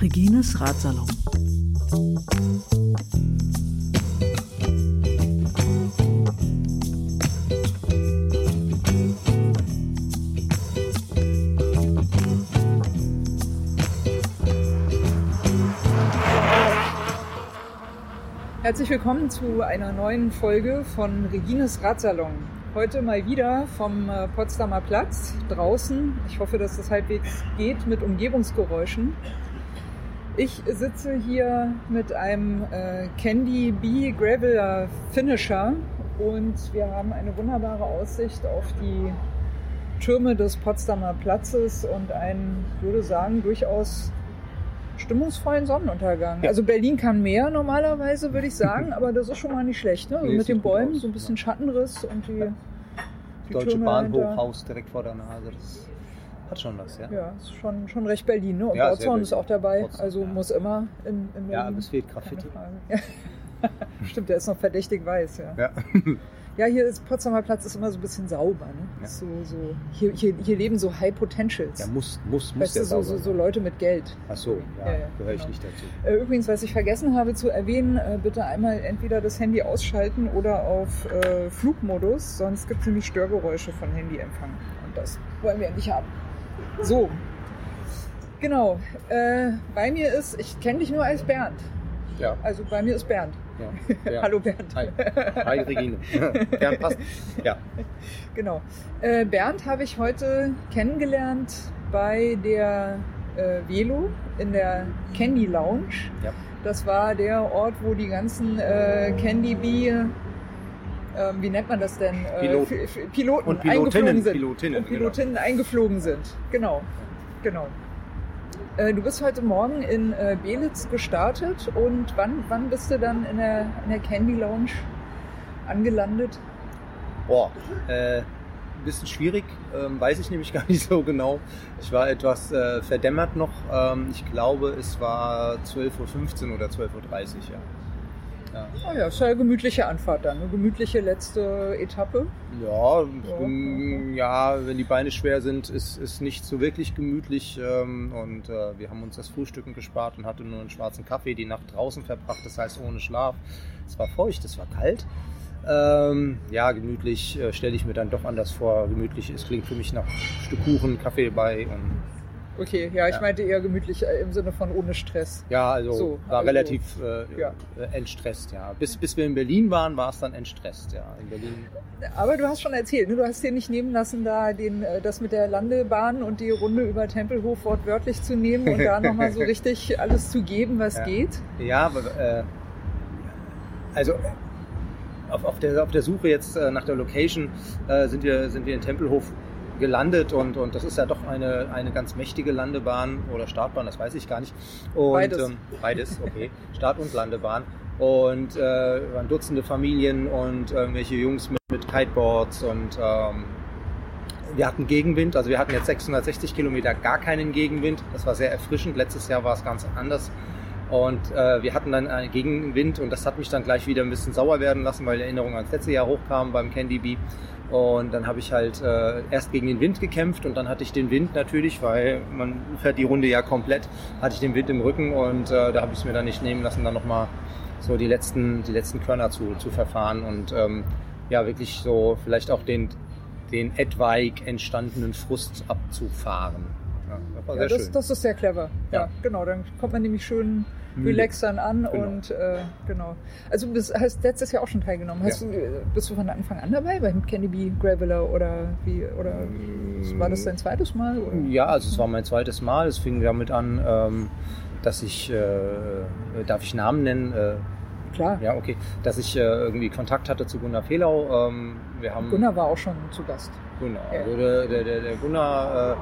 Regines Ratsalon. Herzlich willkommen zu einer neuen Folge von Regines Radsalon. Heute mal wieder vom äh, Potsdamer Platz draußen. Ich hoffe, dass das halbwegs geht mit Umgebungsgeräuschen. Ich sitze hier mit einem äh, Candy Bee Graveler Finisher und wir haben eine wunderbare Aussicht auf die Türme des Potsdamer Platzes und einen, ich würde sagen, durchaus stimmungsvollen Sonnenuntergang. Ja. Also Berlin kann mehr normalerweise, würde ich sagen, aber das ist schon mal nicht schlecht. Ne? Also Nee, mit den Bäumen, so ein bisschen Schattenriss und die, die Deutsche Türme Bahn dahinter. Hochhaus direkt vor der Nase. Das hat schon was, ja. Ja, ist schon, schon recht Berlin. Ne? Und Ja, Bautzorn ist auch dabei, Bautzorn, also ja. muss immer in, in Berlin. Ja, aber es fehlt Graffiti. Ja. Stimmt, der ist noch verdächtig weiß, ja. Ja. Ja, hier ist Potsdamer Platz ist immer so ein bisschen sauber. Ne? Ja. So, so, hier, hier, hier leben so High Potentials. Ja, muss, muss, muss weißt der du, so, so. Leute mit Geld. Ach so, ja, Ja, ja, gehöre ich genau. nicht dazu. Äh, Übrigens, was ich vergessen habe zu erwähnen, äh, bitte einmal entweder das Handy ausschalten oder auf äh, Flugmodus, sonst gibt es nämlich Störgeräusche von Handyempfang. Und das wollen wir nicht haben. So, genau. Äh, bei mir ist, ich kenne dich nur als Bernd. Ja, Also bei mir ist Bernd. ja. Hallo Bernd. Hi. Hi, Regine. Bernd passt. Ja, Genau. Äh, Bernd habe ich heute kennengelernt bei der äh, Velo in der Candy Lounge. ja. Das war der Ort, wo die ganzen äh, Candy Bee, ähm, wie nennt man das denn? Äh, Piloten. Piloten Und Pilotinnen, eingeflogen sind. Pilotinnen, und Pilotinnen eingeflogen sind. Genau, genau. Äh, du bist heute Morgen in äh, Belitz gestartet und wann, wann bist du dann in der, in der Candy Lounge angelandet? Boah, äh, ein bisschen schwierig, ähm, weiß ich nämlich gar nicht so genau. Ich war etwas äh, verdämmert noch. Ähm, ich glaube, es war 12.15 Uhr oder 12.30 Uhr, ja. Ja, Oh ja, ist ja eine gemütliche Anfahrt dann, eine gemütliche letzte Etappe. ja, Ja. ähm, ja wenn die Beine schwer sind, ist ist nicht so wirklich gemütlich. Ähm, und äh, wir haben uns das Frühstücken gespart und hatten nur einen schwarzen Kaffee die Nacht draußen verbracht, das heißt ohne Schlaf. Es war feucht, es war kalt. Ähm, ja, gemütlich äh, stelle ich mir dann doch anders vor. Gemütlich, es klingt für mich nach Stück Kuchen, Kaffee dabei und Okay, ja, ich Ja. meinte eher gemütlich äh, im Sinne von ohne Stress. ja, also So, war also, relativ äh, ja. äh, entstresst, ja. Bis, bis wir in Berlin waren, war es dann entstresst, ja. In Berlin. Aber du hast schon erzählt, ne? du hast dir nicht nehmen lassen, da den, äh, das mit der Landebahn und die Runde über Tempelhof wortwörtlich zu nehmen und da nochmal so richtig alles zu geben, was Ja. geht. Ja, aber, äh, also auf, auf, der, auf der Suche jetzt nach der Location sind, wir, sind wir in Tempelhof gelandet und, und das ist ja doch eine, eine ganz mächtige Landebahn oder Startbahn, das weiß ich gar nicht. Und, Beides. Ähm, beides, okay. Start- und Landebahn. Und äh, waren Dutzende Familien und irgendwelche Jungs mit, mit Kiteboards und ähm, wir hatten Gegenwind, also wir hatten jetzt 660 Kilometer gar keinen Gegenwind. Das war sehr erfrischend. Letztes Jahr war es ganz anders. Und äh, wir hatten dann einen Gegenwind und das hat mich dann gleich wieder ein bisschen sauer werden lassen, weil Erinnerungen ans letzte Jahr hochkamen beim Candy Bee. Und dann habe ich halt äh, erst gegen den Wind gekämpft und dann hatte ich den Wind natürlich, weil man fährt die Runde ja komplett, hatte ich den Wind im Rücken und äh, da habe ich es mir dann nicht nehmen lassen, dann nochmal so die letzten, die letzten Körner zu, zu verfahren und ähm, ja, wirklich so vielleicht auch den, den etwaig entstandenen Frust abzufahren. Ja, das Ja, das, das ist sehr clever. Ja. Ja. genau. Dann kommt man nämlich schön Müde. relaxed dann an Genau. und äh, genau. Also du hast letztes Jahr auch schon teilgenommen. Hast Ja. du, äh, bist du von Anfang an dabei beim Candy Bee Graveler oder wie oder war das dein zweites Mal? Oder? Ja, also es war mein zweites Mal. Es fing damit an, ähm, dass ich, äh, darf ich Namen nennen? Äh, Klar. ja, okay. Dass ich äh, irgendwie Kontakt hatte zu Gunnar Fehlau. Ähm, wir haben Gunnar war auch schon zu Gast. Gunnar. Ja. Also der, der, der, der Gunnar äh,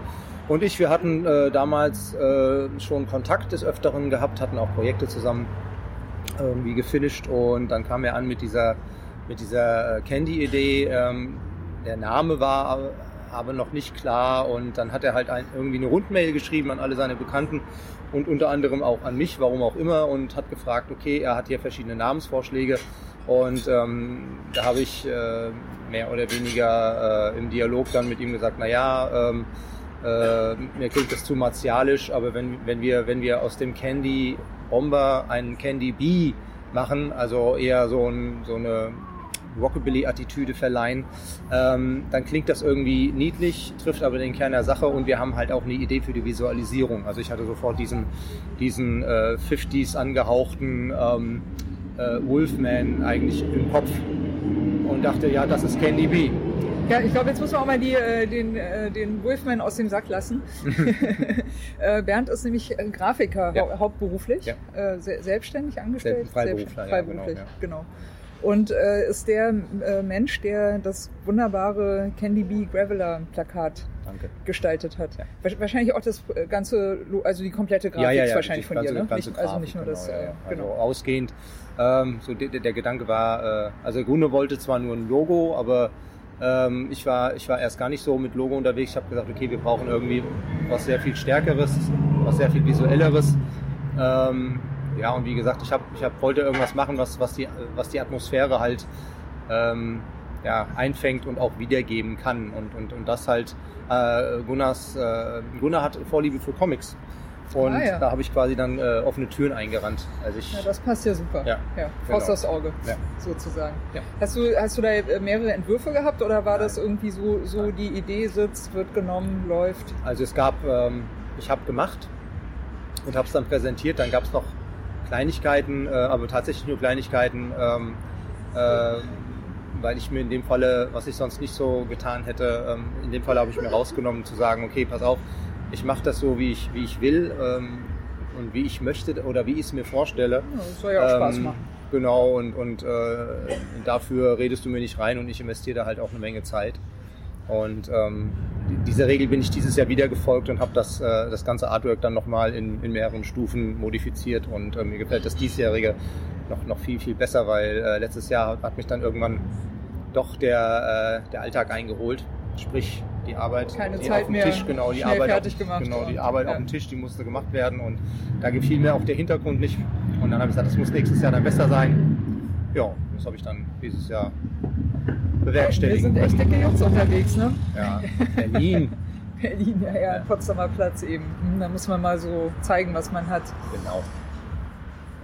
und ich, wir hatten äh, damals äh, schon Kontakt des Öfteren gehabt, hatten auch Projekte zusammen irgendwie gefinisht. Und dann kam er an mit dieser, mit dieser äh, Candy-Idee. Ähm, der Name war aber noch nicht klar. Und dann hat er halt ein, irgendwie eine Rundmail geschrieben an alle seine Bekannten und unter anderem auch an mich, warum auch immer und hat gefragt, okay, er hat hier verschiedene Namensvorschläge. Und ähm, da habe ich äh, mehr oder weniger äh, im Dialog dann mit ihm gesagt, naja, ähm, äh, mir klingt das zu martialisch, aber wenn, wenn, wir, wenn wir aus dem Candy Bomber einen Candy Bee machen, also eher so, ein, so eine Rockabilly-Attitüde verleihen, ähm, dann klingt das irgendwie niedlich, trifft aber den Kern der Sache und wir haben halt auch eine Idee für die Visualisierung. Also ich hatte sofort diesen, diesen äh, 50s angehauchten ähm, äh, Wolfman eigentlich im Kopf und dachte, ja, das ist Candy B. Ja, ich glaube, jetzt muss man auch mal die, äh, den, äh, den Wolfman aus dem Sack lassen. Äh, Bernd ist nämlich Grafiker Ja. hau Ja. hauptberuflich, äh, se selbstständig angestellt. Freiberufler, ja, Freiberuflich, genau, ja. genau. Und äh, ist der Mensch, der das wunderbare Candy Bee Graveler Plakat Danke. gestaltet hat. Ja. Wahrscheinlich auch das ganze, also die komplette Grafik ist wahrscheinlich von dir, ganze- ne? ganze Nicht, also Grafik, nicht nur das, genau, ja, äh, ja. genau. Also ausgehend. Ähm, so der, der Gedanke war, also der Kunde wollte zwar nur ein Logo, aber ähm, ich, war, ich war erst gar nicht so mit Logo unterwegs. Ich habe gesagt, okay, wir brauchen irgendwie was sehr viel Stärkeres, was sehr viel Visuelleres. Ähm, ja, und wie gesagt, ich, hab, ich hab, wollte irgendwas machen, was, was, die, was die Atmosphäre halt ähm, ja, einfängt und auch wiedergeben kann. Und, und, und das halt, äh, Gunnars, äh, Gunnar hat Vorliebe für Comics. Und Ah, ja. da habe ich quasi dann äh, offene Türen eingerannt. Also ich, Ja, das passt ja super. Ja, Faust genau. aufs Auge, Ja. sozusagen. Ja. Hast, du, hast du da äh, mehrere Entwürfe gehabt oder war Nein. das irgendwie so, so Nein. die Idee sitzt, wird genommen, läuft? Also es gab, ähm, ich habe gemacht und habe es dann präsentiert. Dann gab es noch Kleinigkeiten, äh, aber tatsächlich nur Kleinigkeiten, ähm, äh, weil ich mir in dem Falle, was ich sonst nicht so getan hätte, ähm, in dem Fall habe ich mir rausgenommen zu sagen, okay, pass auf, ich mache das so, wie ich, wie ich will ähm, und wie ich möchte oder wie ich es mir vorstelle. Ja, das soll ja auch Spaß Ähm, machen. Genau, und, und äh, dafür redest du mir nicht rein und ich investiere da halt auch eine Menge Zeit. Und ähm, die- dieser Regel bin ich dieses Jahr wieder gefolgt und habe das, äh, das ganze Artwork dann nochmal in, in mehreren Stufen modifiziert. Und äh, mir gefällt das diesjährige noch, noch viel, viel besser, weil äh, letztes Jahr hat mich dann irgendwann doch der, äh, der Alltag eingeholt. Sprich, die Arbeit Keine die Zeit auf dem mehr Tisch, genau, die Arbeit, fertig auf, gemacht genau, die Arbeit ja. auf dem Tisch, die musste gemacht werden und da gefiel mir auch der Hintergrund nicht. Und dann habe ich gesagt, das muss nächstes Jahr dann besser sein. Ja, das habe ich dann dieses Jahr Wir bewerkstelligt. sind echt dicke Jungs unterwegs, ne? Ja, Berlin, Berlin, ja, ja, Ja. Potsdamer Platz eben. Hm, Da muss man mal so zeigen, was man hat. genau.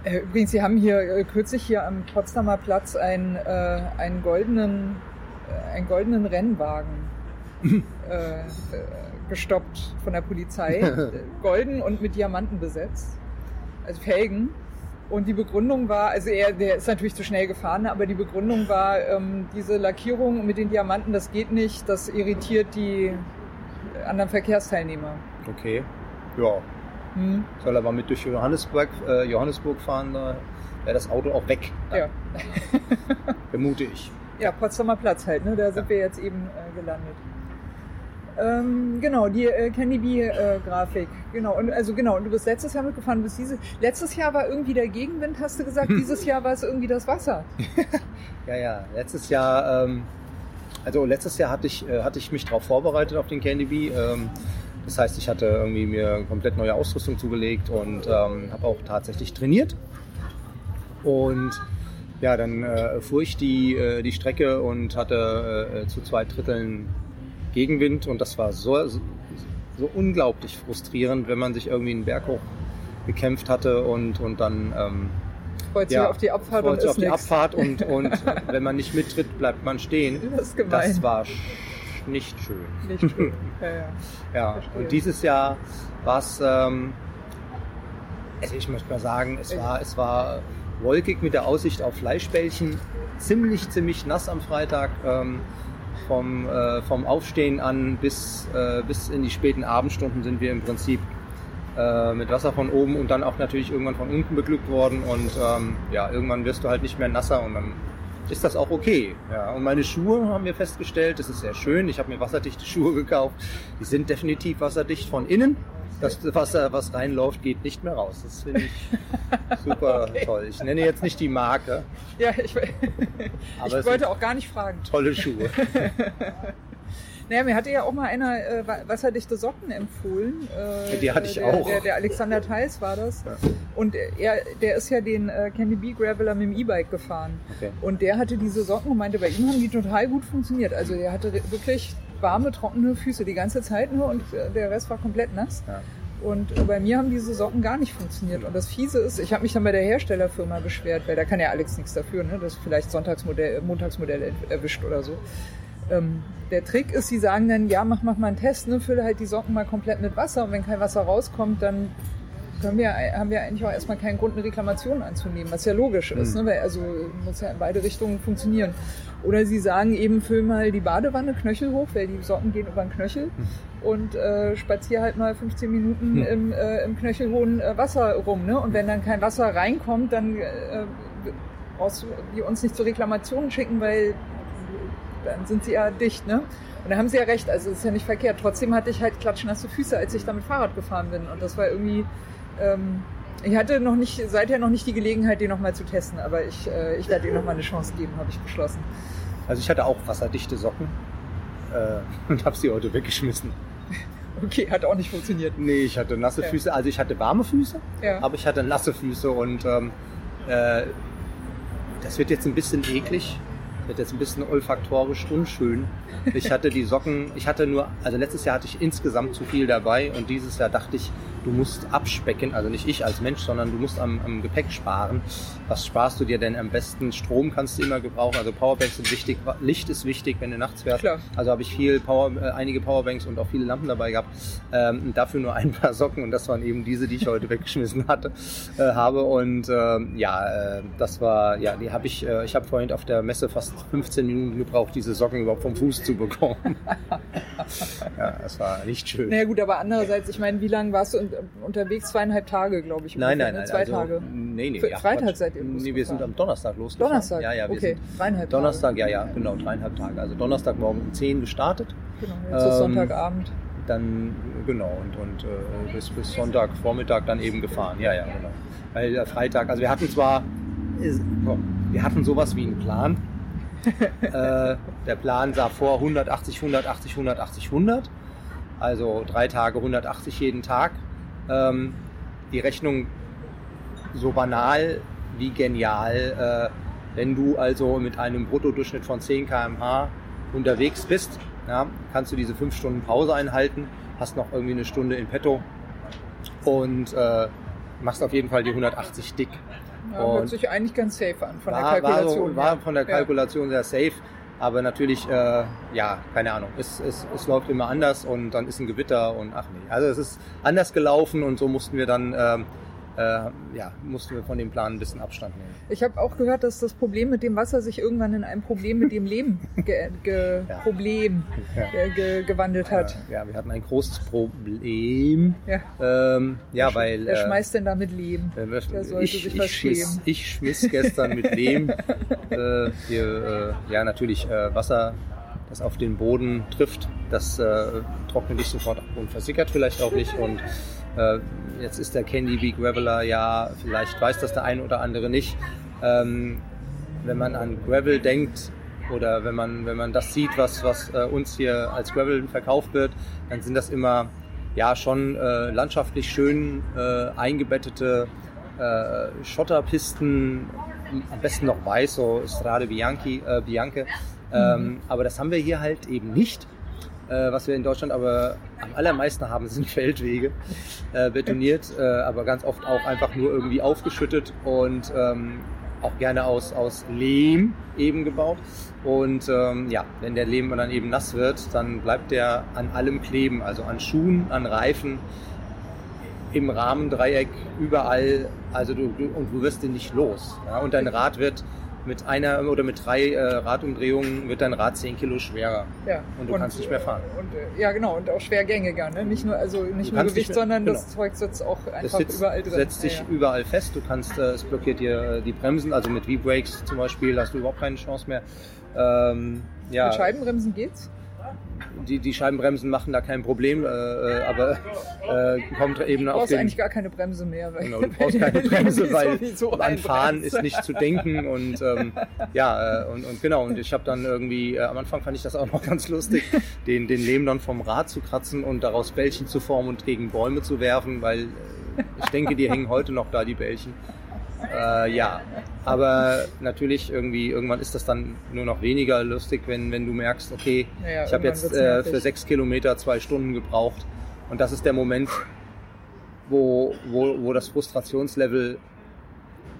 Äh, Übrigens, Sie haben hier äh, kürzlich hier am Potsdamer Platz einen, äh, einen goldenen, äh, einen goldenen Rennwagen äh, äh, gestoppt von der Polizei. Äh, Golden und mit Diamanten besetzt. Also Felgen. Und die Begründung war, also er, der ist natürlich zu schnell gefahren, aber die Begründung war, ähm, diese Lackierung mit den Diamanten, das geht nicht, das irritiert die anderen Verkehrsteilnehmer. Okay. Ja, Hm, soll aber mit durch Johannesburg, äh, Johannesburg fahren, da wäre das Auto auch weg, ja. vermute ich. Ja, Potsdamer Platz halt, ne? Da sind Ja. wir jetzt eben äh, gelandet. Ähm, genau, die äh, Candy Bee äh. Genau, und also genau, und du bist letztes Jahr mitgefahren, bist diese. Letztes Jahr war irgendwie der Gegenwind, hast du gesagt, Hm. dieses Jahr war es irgendwie das Wasser. Ja, ja, letztes Jahr, ähm, also letztes Jahr hatte ich, äh, hatte ich mich darauf vorbereitet auf den Candy Bee. Ähm, das heißt, ich hatte irgendwie mir komplett neue Ausrüstung zugelegt und ähm, habe auch tatsächlich trainiert. Und ja, dann äh, fuhr ich die, äh, die Strecke und hatte äh, zu zwei Dritteln Gegenwind und das war so, so, so unglaublich frustrierend, wenn man sich irgendwie einen Berg hoch gekämpft hatte und, und dann ähm, Freut sich ja, auf die Abfahrt und freut sich ist auf die nix. Abfahrt und, und wenn man nicht mittritt, bleibt man stehen. Das ist gemein. Das war nicht schön. Nicht schön. Ja, ja. Ja, und dieses Jahr war es, ähm, also ich möchte mal sagen, es war, es war wolkig mit der Aussicht auf Fleischbällchen, ziemlich, ziemlich nass am Freitag. Ähm, vom, äh, vom Aufstehen an bis, äh, bis in die späten Abendstunden sind wir im Prinzip äh, mit Wasser von oben und dann auch natürlich irgendwann von unten beglückt worden und ähm, ja, irgendwann wirst du halt nicht mehr nasser und dann ist das auch okay. Ja, und meine Schuhe haben wir festgestellt, das ist sehr schön. Ich habe mir wasserdichte Schuhe gekauft. Die sind definitiv wasserdicht von innen. Das Wasser, was reinläuft, geht nicht mehr raus. Das finde ich super Okay. toll. Ich nenne jetzt nicht die Marke, ja ich, ich wollte auch gar nicht fragen. tolle Schuhe. Naja, mir hatte ja auch mal einer äh, wasserdichte Socken empfohlen. Äh, Die hatte ich der, auch. Der, der Alexander Theis war das. Ja. Und er, der ist ja den äh, Candy Bee Graveler mit dem E-Bike gefahren. Okay. Und der hatte diese Socken und meinte, bei ihm haben die total gut funktioniert. Also der hatte wirklich warme, trockene Füße die ganze Zeit nur und äh, der Rest war komplett nass. Ja. Und äh, bei mir haben diese Socken gar nicht funktioniert. Und das Fiese ist, ich habe mich dann bei der Herstellerfirma beschwert, weil da kann ja Alex nichts dafür, ne? dass vielleicht Sonntagsmodell, äh, Montagsmodelle erwischt oder so. Ähm, der Trick ist, sie sagen dann, ja, mach, mach mal einen Test, ne? fülle halt die Socken mal komplett mit Wasser und wenn kein Wasser rauskommt, dann wir, haben wir eigentlich auch erstmal keinen Grund, eine Reklamation anzunehmen, was ja logisch ist, Mhm. ne? weil also muss ja in beide Richtungen funktionieren. Oder sie sagen eben, füll mal die Badewanne Knöchel hoch, weil die Socken gehen über den Knöchel und äh, spazier halt mal 15 Minuten Mhm. im, äh, im knöchelhohen äh, Wasser rum. Ne? Und wenn dann kein Wasser reinkommt, dann äh, brauchst du die uns nicht zur Reklamation schicken, weil dann sind sie ja dicht. Ne? Und da haben sie ja recht, also ist ja nicht verkehrt. Trotzdem hatte ich halt klatschnasse Füße, als ich damit Fahrrad gefahren bin. Und das war irgendwie... Ähm, ich hatte noch nicht, seither noch nicht die Gelegenheit, den nochmal zu testen, aber ich, äh, ich werde ihm nochmal eine Chance geben, habe ich beschlossen. Also ich hatte auch wasserdichte Socken äh, und habe sie heute weggeschmissen. Okay, hat auch nicht funktioniert. Nee, ich hatte nasse Ja. Füße. Also ich hatte warme Füße, Ja. aber ich hatte nasse Füße und ähm, äh, das wird jetzt ein bisschen eklig. Wird jetzt ein bisschen olfaktorisch unschön. Ich hatte die Socken, ich hatte nur, also letztes Jahr hatte ich insgesamt zu viel dabei und dieses Jahr dachte ich, du musst abspecken, also nicht ich als Mensch, sondern du musst am, am Gepäck sparen. Was sparst du dir denn am besten? Strom kannst du immer gebrauchen, also Powerbanks sind wichtig, Licht ist wichtig, wenn du nachts fährst. Klar. Also habe ich viel Power, äh, einige Powerbanks und auch viele Lampen dabei gehabt. Ähm, dafür nur ein paar Socken und das waren eben diese, die ich heute weggeschmissen hatte, äh, habe. Und ähm, ja, äh, das war, ja, die habe ich, äh, ich habe vorhin auf der Messe fast 15 Minuten gebraucht, diese Socken überhaupt vom Fuß zu bekommen. ja, das war nicht schön. Naja gut, aber andererseits, ich meine, wie lange warst du un- unterwegs? Zweieinhalb Tage, glaube ich. Nein, nein, ne? nein. Zwei also, Tage. Nee, nee. Für- ja, Freitag Quatsch. seid ihr Nee, wir sind am Donnerstag losgefahren. Donnerstag? Ja, ja, wir okay, sind dreieinhalb Donnerstag, ja, ja, genau, dreieinhalb Tage. Also Donnerstagmorgen um 10 gestartet. Tage. Genau, jetzt ist Ähm, Sonntagabend. dann genau und, und äh, bis, bis Sonntag Vormittag dann eben gefahren. Ja, ja, genau. Weil der Freitag, also wir hatten zwar, ist- wir hatten sowas wie einen Plan. äh, der Plan sah vor 180, 180, 180, 100. Also drei Tage 180 jeden Tag. Ähm, die Rechnung so banal wie genial. Äh, wenn du also mit einem Bruttodurchschnitt von 10 km/h unterwegs bist, ja, kannst du diese 5 Stunden Pause einhalten, hast noch irgendwie eine Stunde in petto und äh, machst auf jeden Fall die 180 dick. Ja, hört sich eigentlich ganz safe an von der War, war, Kalkulation. so, war von der Ja. Kalkulation sehr safe, aber natürlich, äh, ja, keine Ahnung, es, es, es läuft immer anders und dann ist ein Gewitter und ach nee. Also es ist anders gelaufen und so mussten wir dann, ähm, äh, ja, mussten wir von dem Plan ein bisschen Abstand nehmen. Ich habe auch gehört, dass das Problem mit dem Wasser sich irgendwann in ein Problem mit dem Leben ge ge Ja. Problem Ja. ge ge gewandelt hat. Äh, ja, wir hatten ein großes Problem. Ja. Ähm, ja, weil. Wer äh, schmeißt denn da mit Leben? äh, Der sollte ich, sich ich, was schmiss, ich schmiss gestern mit Lehm. äh, hier, äh, ja, natürlich Wasser, das auf den Boden trifft, das äh, trocknet nicht sofort ab und versickert vielleicht auch nicht. Und äh, jetzt ist der Candy Bee Graveler ja, vielleicht weiß das der eine oder andere nicht. Ähm, wenn man an Gravel denkt oder wenn man, wenn man das sieht, was, was äh, uns hier als Gravel verkauft wird, dann sind das immer ja schon äh, landschaftlich schön äh, eingebettete äh, Schotterpisten, am besten noch weiß, so Strade Bianchi, äh, Bianche. Ähm, Aber das haben wir hier halt eben nicht. Äh, was wir in Deutschland aber am allermeisten haben, sind Feldwege, äh, betoniert, äh, aber ganz oft auch einfach nur irgendwie aufgeschüttet und ähm, auch gerne aus, aus Lehm eben gebaut. Und ähm, ja, wenn der Lehm dann eben nass wird, dann bleibt der an allem kleben, also an Schuhen, an Reifen, im Rahmendreieck, überall. Also du, du und du wirst den nicht los. Ja? Und dein Rad wird mit einer oder mit drei äh, Radumdrehungen wird dein Rad 10 Kilo schwerer. Ja. Und du kannst nicht mehr fahren. Und, äh, ja, genau. Und auch schwergängiger. Ne? Nicht nur, also nicht Du nur Gewicht, mehr- sondern das genau. Zeug sitzt auch Das einfach sitzt, überall drin. setzt sich ja, ja. überall fest. Du kannst, äh, es blockiert dir äh, die Bremsen, also mit V-Brakes zum Beispiel hast du überhaupt keine Chance mehr. Ähm, ja, Mit Scheibenbremsen geht's? Die, die Scheibenbremsen machen da kein Problem, äh, äh, aber äh, kommt eben Du auf brauchst den... eigentlich gar keine Bremse mehr. Weil Genau, du brauchst keine Bremse, weil an Fahren ist nicht zu denken und ähm, ja äh, und, und genau und ich habe dann irgendwie äh, am Anfang fand ich das auch noch ganz lustig, den den Lehm dann vom Rad zu kratzen und daraus Bällchen zu formen und gegen Bäume zu werfen, weil äh, ich denke, die hängen heute noch da die Bällchen. Äh, ja, aber natürlich irgendwie irgendwann ist das dann nur noch weniger lustig, wenn wenn du merkst, okay, Naja, ich habe jetzt äh, für sechs Kilometer zwei Stunden gebraucht und das ist der Moment, wo, wo, wo das Frustrationslevel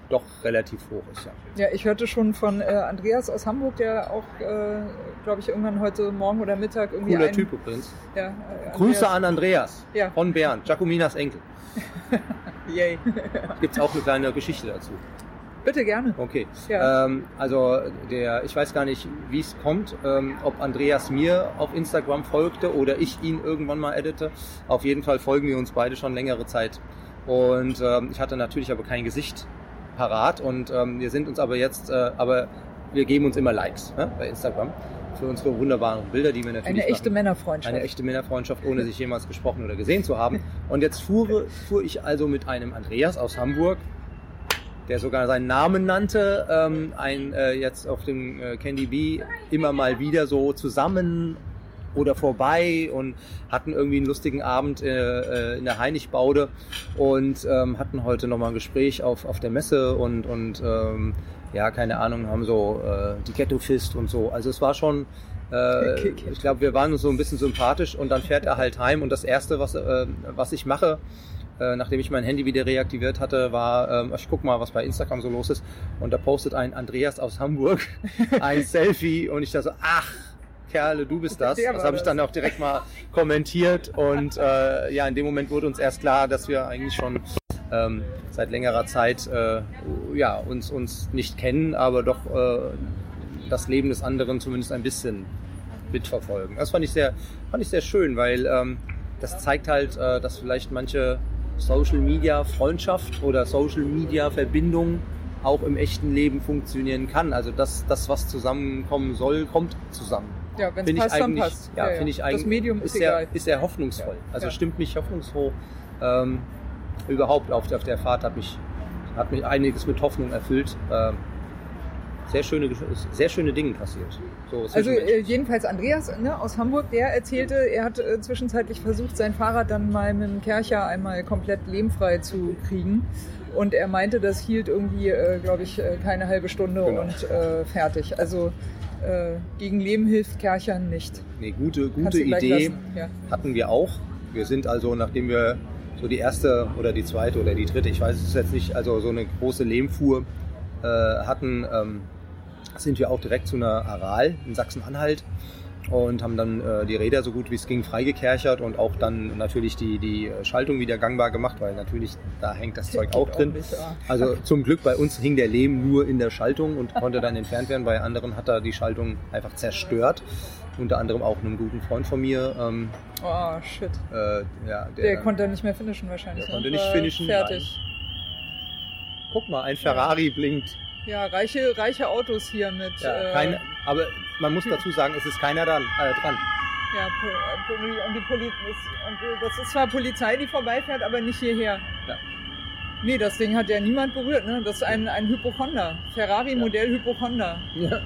doch relativ hoch ist. Ja. Ja, ich hörte schon von äh, Andreas aus Hamburg, der auch, äh, glaube ich, irgendwann heute Morgen oder Mittag irgendwie Cooler ein, Typ übrigens. Ja, äh, Grüße an Andreas Ja. von Bernd, Giacominas Enkel. Yay. Gibt es auch eine kleine Geschichte dazu. Bitte gerne. Okay. Ja. Ähm, also der, ich weiß gar nicht, wie es kommt, ähm, ob Andreas mir auf Instagram folgte oder ich ihn irgendwann mal edite. Auf jeden Fall folgen wir uns beide schon längere Zeit. Und ähm, ich hatte natürlich aber kein Gesicht parat und ähm, wir sind uns aber jetzt, äh, aber wir geben uns immer Likes ne, bei Instagram für unsere wunderbaren Bilder, die wir natürlich Eine echte machen. Männerfreundschaft. Eine echte Männerfreundschaft, ohne sich jemals gesprochen oder gesehen zu haben. Und jetzt fuhr, fuhr ich also mit einem Andreas aus Hamburg, der sogar seinen Namen nannte, ähm, ein äh, jetzt auf dem äh, Candy Bee immer mal wieder so zusammen oder vorbei und hatten irgendwie einen lustigen Abend äh, äh, in der Heinigbaude und ähm, hatten heute nochmal ein Gespräch auf, auf der Messe und, und ähm, ja, keine Ahnung, haben so äh, die Ghetto Fist und so. Also es war schon, äh, ich glaube, wir waren uns so ein bisschen sympathisch und dann fährt er halt heim und das Erste, was, äh, was ich mache, äh, nachdem ich mein Handy wieder reaktiviert hatte, war, ähm, ich guck mal, was bei Instagram so los ist. Und da postet ein Andreas aus Hamburg ein Selfie und ich da so, ach, Kerle, du bist das. Das habe ich dann auch direkt mal kommentiert und äh, ja, in dem Moment wurde uns erst klar, dass wir eigentlich schon ähm, seit längerer Zeit äh, ja, uns, uns nicht kennen, aber doch äh, das Leben des anderen zumindest ein bisschen mitverfolgen. Das fand ich sehr, fand ich sehr schön, weil ähm, das zeigt halt, äh, dass vielleicht manche Social Media Freundschaft oder Social Media Verbindung auch im echten Leben funktionieren kann. Also das, das was zusammenkommen soll, kommt zusammen. Ja, wenn es passt, dann passt. ja, finde ich eigentlich, Das Medium ist, ist sehr, egal. ist sehr hoffnungsvoll. Also Ja. stimmt mich hoffnungsfroh. Ähm, überhaupt auf, auf der Fahrt hat mich, hat mich einiges mit Hoffnung erfüllt. Ähm, sehr schöne, sehr schöne Dinge passiert. So Also äh, jedenfalls Andreas ne, aus Hamburg, der erzählte, er hat äh, zwischenzeitlich versucht, sein Fahrrad dann mal mit dem Kercher einmal komplett lehmfrei zu kriegen. Und er meinte, das hielt irgendwie, äh, glaube ich, äh, keine halbe Stunde Genau. und äh, fertig. Also gegen Lehm hilft Kerchern nicht. nee, gute, gute Idee. Ja. hatten wir auch. Wir sind also, nachdem wir so die erste oder die zweite oder die dritte, ich weiß es jetzt nicht, also so eine große Lehmfuhr äh, hatten, ähm, sind wir auch direkt zu einer Aral in Sachsen-Anhalt und haben dann äh, die Räder so gut wie es ging freigekerchert und auch dann natürlich die, die Schaltung wieder gangbar gemacht, weil natürlich da hängt das Zeug auch drin. Ja. Also zum Glück bei uns hing der Lehm nur in der Schaltung und konnte dann entfernt werden. Bei anderen hat er die Schaltung einfach zerstört. Unter anderem auch einem guten Freund von mir. Ähm, Oh, shit. äh, ja, der, Der, konnte nicht mehr finishen wahrscheinlich. Der ne? konnte nicht finishen, Fertig. Guck mal, ein Ferrari blinkt. Ja, reiche, reiche Autos hier mit. Ja, äh, keine, aber man muss dazu sagen, es ist keiner dran. Äh, dran. Ja, und die Poli das, und das ist zwar Polizei, die vorbeifährt, aber nicht hierher. Ja. Nee, das Ding hat ja niemand berührt, ne? Das ist ein, ein Hypochonda. Ferrari Ja. Modell Hypochonda. Ja.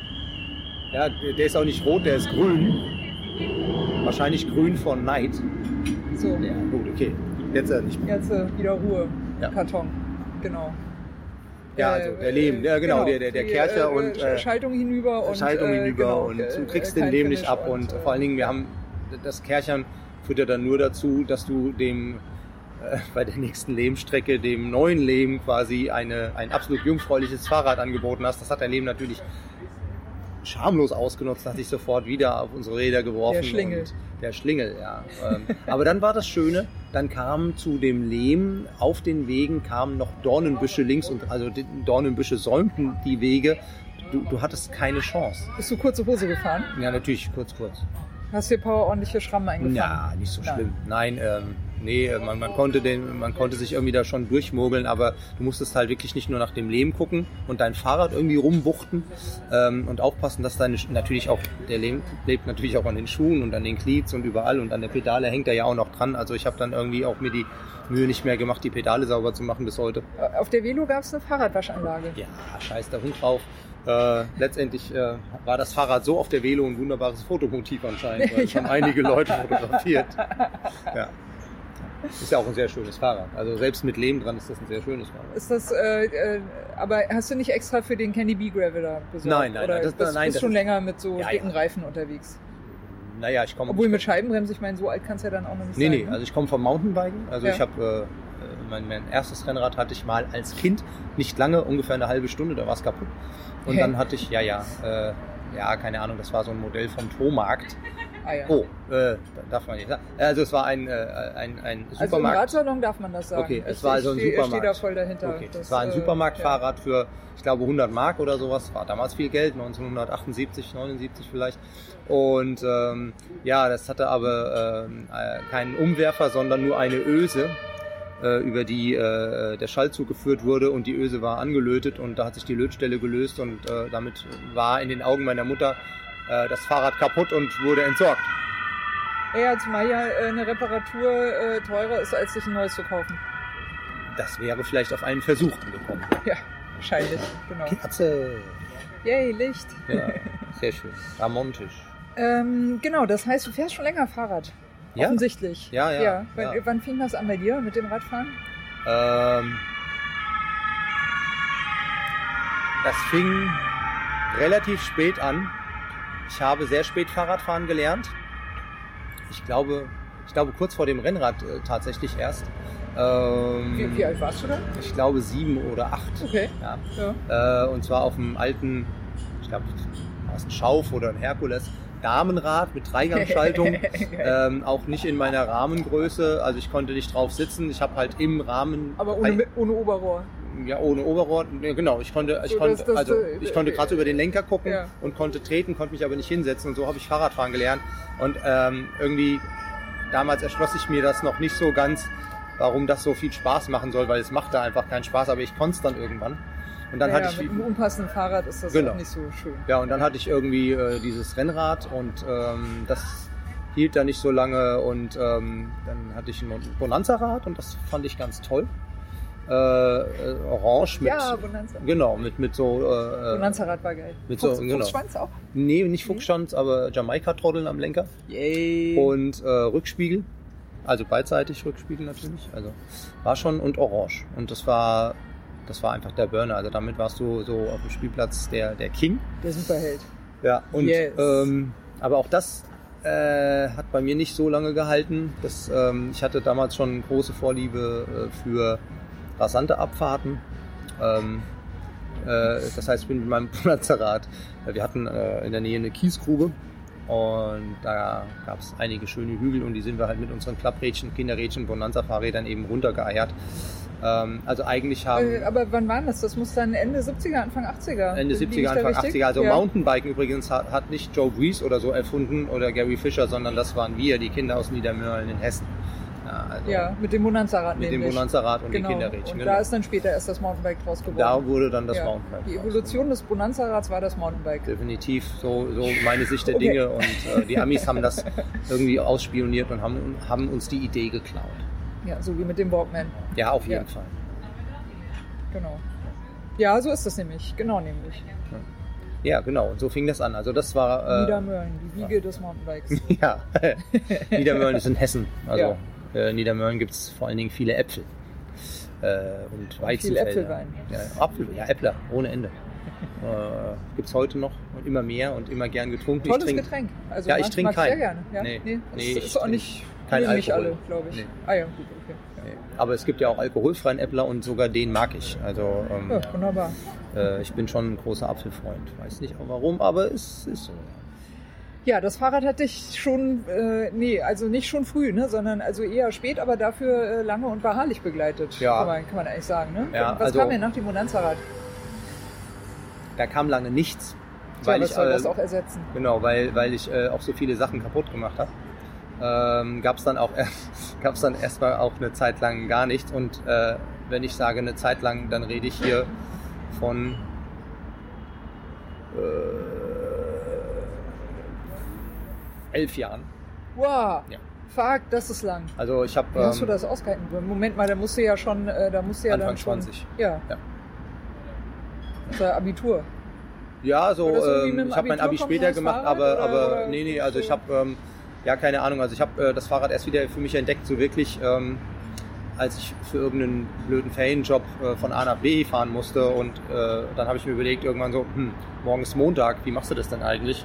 Ja, der ist auch nicht rot, der ist grün. Wahrscheinlich grün von Neid. So, Ja, gut, okay. Jetzt äh, nicht mehr. jetzt äh, wieder Ruhe. Ja. Karton. Genau. Ja, Äh, also der Lehm, ja genau, der, der, der die, Kercher äh, und äh, Schaltung hinüber und Schaltung hinüber genau, und du kriegst den Lehm nicht ab und, äh, vor allen Dingen, wir haben das Kerchern führt ja dann nur dazu, dass du dem bei der nächsten Lehmstrecke dem neuen Lehm quasi eine, ein absolut jungfräuliches Fahrrad angeboten hast. Das hat der Lehm natürlich schamlos ausgenutzt, hat sich sofort wieder auf unsere Räder geworfen. Der Schlingel. Der Schlingel, ja. Ähm, Aber dann war das Schöne, dann kamen zu dem Lehm auf den Wegen kamen noch Dornenbüsche links und also Dornenbüsche säumten die Wege. Du, du hattest keine Chance. Bist du kurze Hose gefahren? Ja, natürlich, kurz, kurz. Hast dir paar ordentliche Schrammen eingefangen? Ja, nicht so Nein. schlimm. Nein, ähm, Nee, man, man, konnte den, man konnte sich irgendwie da schon durchmogeln, aber du musstest halt wirklich nicht nur nach dem Lehm gucken und dein Fahrrad irgendwie rumwuchten ähm, und aufpassen, dass deine, natürlich auch, der Lehm lebt natürlich auch an den Schuhen und an den Cleats und überall und an der Pedale hängt er ja auch noch dran. Also ich habe dann irgendwie auch mir die Mühe nicht mehr gemacht, die Pedale sauber zu machen bis heute. Auf der Velo gab es eine Fahrradwaschanlage. Ja, scheiß der Hund drauf. Äh, letztendlich äh, war das Fahrrad so auf der Velo ein wunderbares Fotomotiv anscheinend, weil es Ja. haben einige Leute fotografiert. Ja. Ist ja auch ein sehr schönes Fahrrad. Also selbst mit Lehm dran ist das ein sehr schönes Fahrrad. Ist das, äh, äh, aber hast du nicht extra für den Candy Bee Graveler besorgt? Nein, nein, Oder nein, das- bist, nein, bist schon länger mit so Ja, dicken ja. Reifen unterwegs? Naja, ich komme. Obwohl mit Scheibenbremse, ich meine, so alt kann es ja dann auch noch nicht Nee, sein. nee, ne? also ich komme vom Mountainbiken. Also Ja. ich habe äh, mein, mein erstes Rennrad hatte ich mal als Kind, nicht lange, ungefähr eine halbe Stunde, da war es kaputt. Und Hä? dann hatte ich, ja, ja, äh, ja, keine Ahnung, das war so ein Modell vom Tomarkt. Ah, ja. Oh, äh, darf man nicht sagen. Also es war ein, äh, ein, ein Also im Supermarkt. Radsalon darf man das sagen. Okay, es ich, war also ein ich Supermarkt. Ich stehe da voll dahinter. Okay, Das, es war ein äh, Supermarktfahrrad für, ich glaube, 100 Mark oder sowas. War damals viel Geld, 1978, 79 vielleicht. Und ähm, ja, das hatte aber ähm, äh, keinen Umwerfer, sondern nur eine Öse, äh, über die äh, der Schall zugeführt wurde und die Öse war angelötet und da hat sich die Lötstelle gelöst und äh, damit war in den Augen meiner Mutter äh, das Fahrrad kaputt und wurde entsorgt. Ja, ja, zumal ja eine Reparatur äh, teurer ist, als sich ein neues zu kaufen. Das wäre vielleicht auf einen Versuch angekommen. Ja, wahrscheinlich, genau. Katze! Yay, Licht. Ja, sehr schön. Ramontisch. Ähm, genau, das heißt, du fährst schon länger Fahrrad. Ja? Offensichtlich. Ja, ja, Wann, ja. wann fing das an bei dir mit dem Radfahren? Ähm, das fing relativ spät an. Ich habe sehr spät Fahrradfahren gelernt. Ich glaube, ich glaube kurz vor dem Rennrad äh, tatsächlich erst. Ähm, Wie, wie alt warst du da? Ich glaube sieben oder acht. Okay. Ja. Ja. Äh, und zwar auf einem alten, ich glaube, war es ein Schauf oder ein Herkules Damenrad mit Dreigangschaltung. ähm, auch nicht in meiner Rahmengröße. Also ich konnte nicht drauf sitzen. Ich habe halt im Rahmen. Aber ohne, ohne Oberrohr. Ja, ohne Oberrohr. Ja, genau, ich konnte, ich So, konnte, dass das, also äh, ich konnte äh, gerade so über den Lenker gucken ja. und konnte treten, konnte mich aber nicht hinsetzen und so habe ich Fahrradfahren gelernt. Und ähm, irgendwie damals erschloss ich mir das noch nicht so ganz, warum das so viel Spaß machen soll, weil es machte einfach keinen Spaß, aber ich konnte es dann irgendwann. Und dann ja, hatte ich mit einem unpassenden Fahrrad ist das Genau. nicht so schön. ja, und dann hatte ich irgendwie äh, dieses Rennrad und ähm, das hielt da nicht so lange und ähm, dann hatte ich ein Bonanza-Rad und das fand ich ganz toll. Äh, äh, orange mit, Ja, Bonanza. genau, mit, mit so, äh, Bonanza-Rad war geil. Mit so- Fuchs, genau. Fuchsschwanz auch? nee, nicht Fuchsschanz, aber Jamaika-Trotteln am Lenker Yay. und äh, Rückspiegel, also beidseitig Rückspiegel natürlich, also war schon und orange und das war, das war einfach der Burner, also damit warst du so auf dem Spielplatz der, der King. Der Superheld. Ja, und Yes. ähm, aber auch das äh, hat bei mir nicht so lange gehalten. Das, ähm, ich hatte damals schon große Vorliebe äh, für rasante Abfahrten. Ähm, äh, das heißt, ich bin mit meinem Panzerrad. äh, Wir hatten äh, in der Nähe eine Kiesgrube und da gab es einige schöne Hügel und die sind wir halt mit unseren Klapprädchen, Kinderrädchen, Bonanza-Fahrrädern eben runtergeeiert. Ähm, also eigentlich haben Äh, aber wann war das? Das muss dann Ende 70er, Anfang 80er. Ende Liege 70er, ich da Anfang richtig? 80er. Also ja. Mountainbiken übrigens hat, hat nicht Joe Breeze oder so erfunden oder Gary Fischer, sondern das waren wir, die Kinder aus Niedermörlen in Hessen. Ja, also Ja, mit dem Bonanza-Rad mit dem nämlich. Bonanza-Rad und genau. den Kinderrädchen. Und genau. da ist dann später erst das Mountainbike draus geworden. da wurde dann das ja. Mountainbike. Die draus. Evolution des Bonanza-Rads war das Mountainbike. Definitiv, so, so meine Sicht der Okay. Dinge. Und äh, die Amis haben das irgendwie ausspioniert und haben, haben uns die Idee geklaut. Ja, so wie mit dem Walkman. Ja, auf jeden Ja. Fall. Genau. Ja, so ist das nämlich. Genau nämlich. Ja, genau. Und so fing das an. Also das war... Äh, Niedermölln, die Wiege des Mountainbikes. Ja, Niedermölln ist in Hessen. Also äh, Niedermölln gibt es vor allen Dingen viele Äpfel. Äh, und Weizenfelder. Äpfelwein. Ja, Apfel, ja, Äppler, ohne Ende. Äh, gibt es heute noch und immer mehr und immer gern getrunken. Tolles trink- Getränk. Also Ja, ich trinke ich sehr keinen. gerne. Ja? Nee. Nee, Nee, ist, auch nicht, kein mögen nicht Alkohol. alle, glaube ich. Nee. Ah ja, gut, okay. Aber es gibt ja auch alkoholfreien Äppler und sogar den mag ich. Also ähm, Ja, wunderbar. äh, ich bin schon ein großer Apfelfreund. Weiß nicht auch warum, aber es ist so. Ja, das Fahrrad hatte ich schon, äh, nee, also nicht schon früh, ne, sondern also eher spät, aber dafür äh, lange und beharrlich begleitet. Ja. Kann man, kann man eigentlich sagen, ne? Ja, Was also- kam denn nach dem Bonanza-Rad? Da kam lange nichts. Tja, Weil was ich, soll äh, das auch ersetzen? Genau, weil, weil ich äh, auch so viele Sachen kaputt gemacht habe. Ähm, Gab es dann auch erst, gab es dann erstmal auch eine Zeit lang gar nichts. Und äh, wenn ich sage eine Zeit lang, dann rede ich hier von äh, elf Jahren. Wow. Ja. Fuck, das ist lang. Also ich habe Wie hast du ähm, das ausgehalten? Moment mal, da musst du ja schon, äh, da musst du ja Anfang dann schon, 20. Ja. Ja. Das war Abitur. Ja, so, ähm, ich habe mein Abi später gemacht, Fahrrad aber, aber oder nee, nee, also so? ich habe, ähm, ja, keine Ahnung, also ich habe äh, das Fahrrad erst wieder für mich entdeckt, so wirklich, ähm, als ich für irgendeinen blöden Ferienjob äh, von A nach B fahren musste und äh, dann habe ich mir überlegt, irgendwann so, hm, morgen ist Montag, wie machst du das denn eigentlich?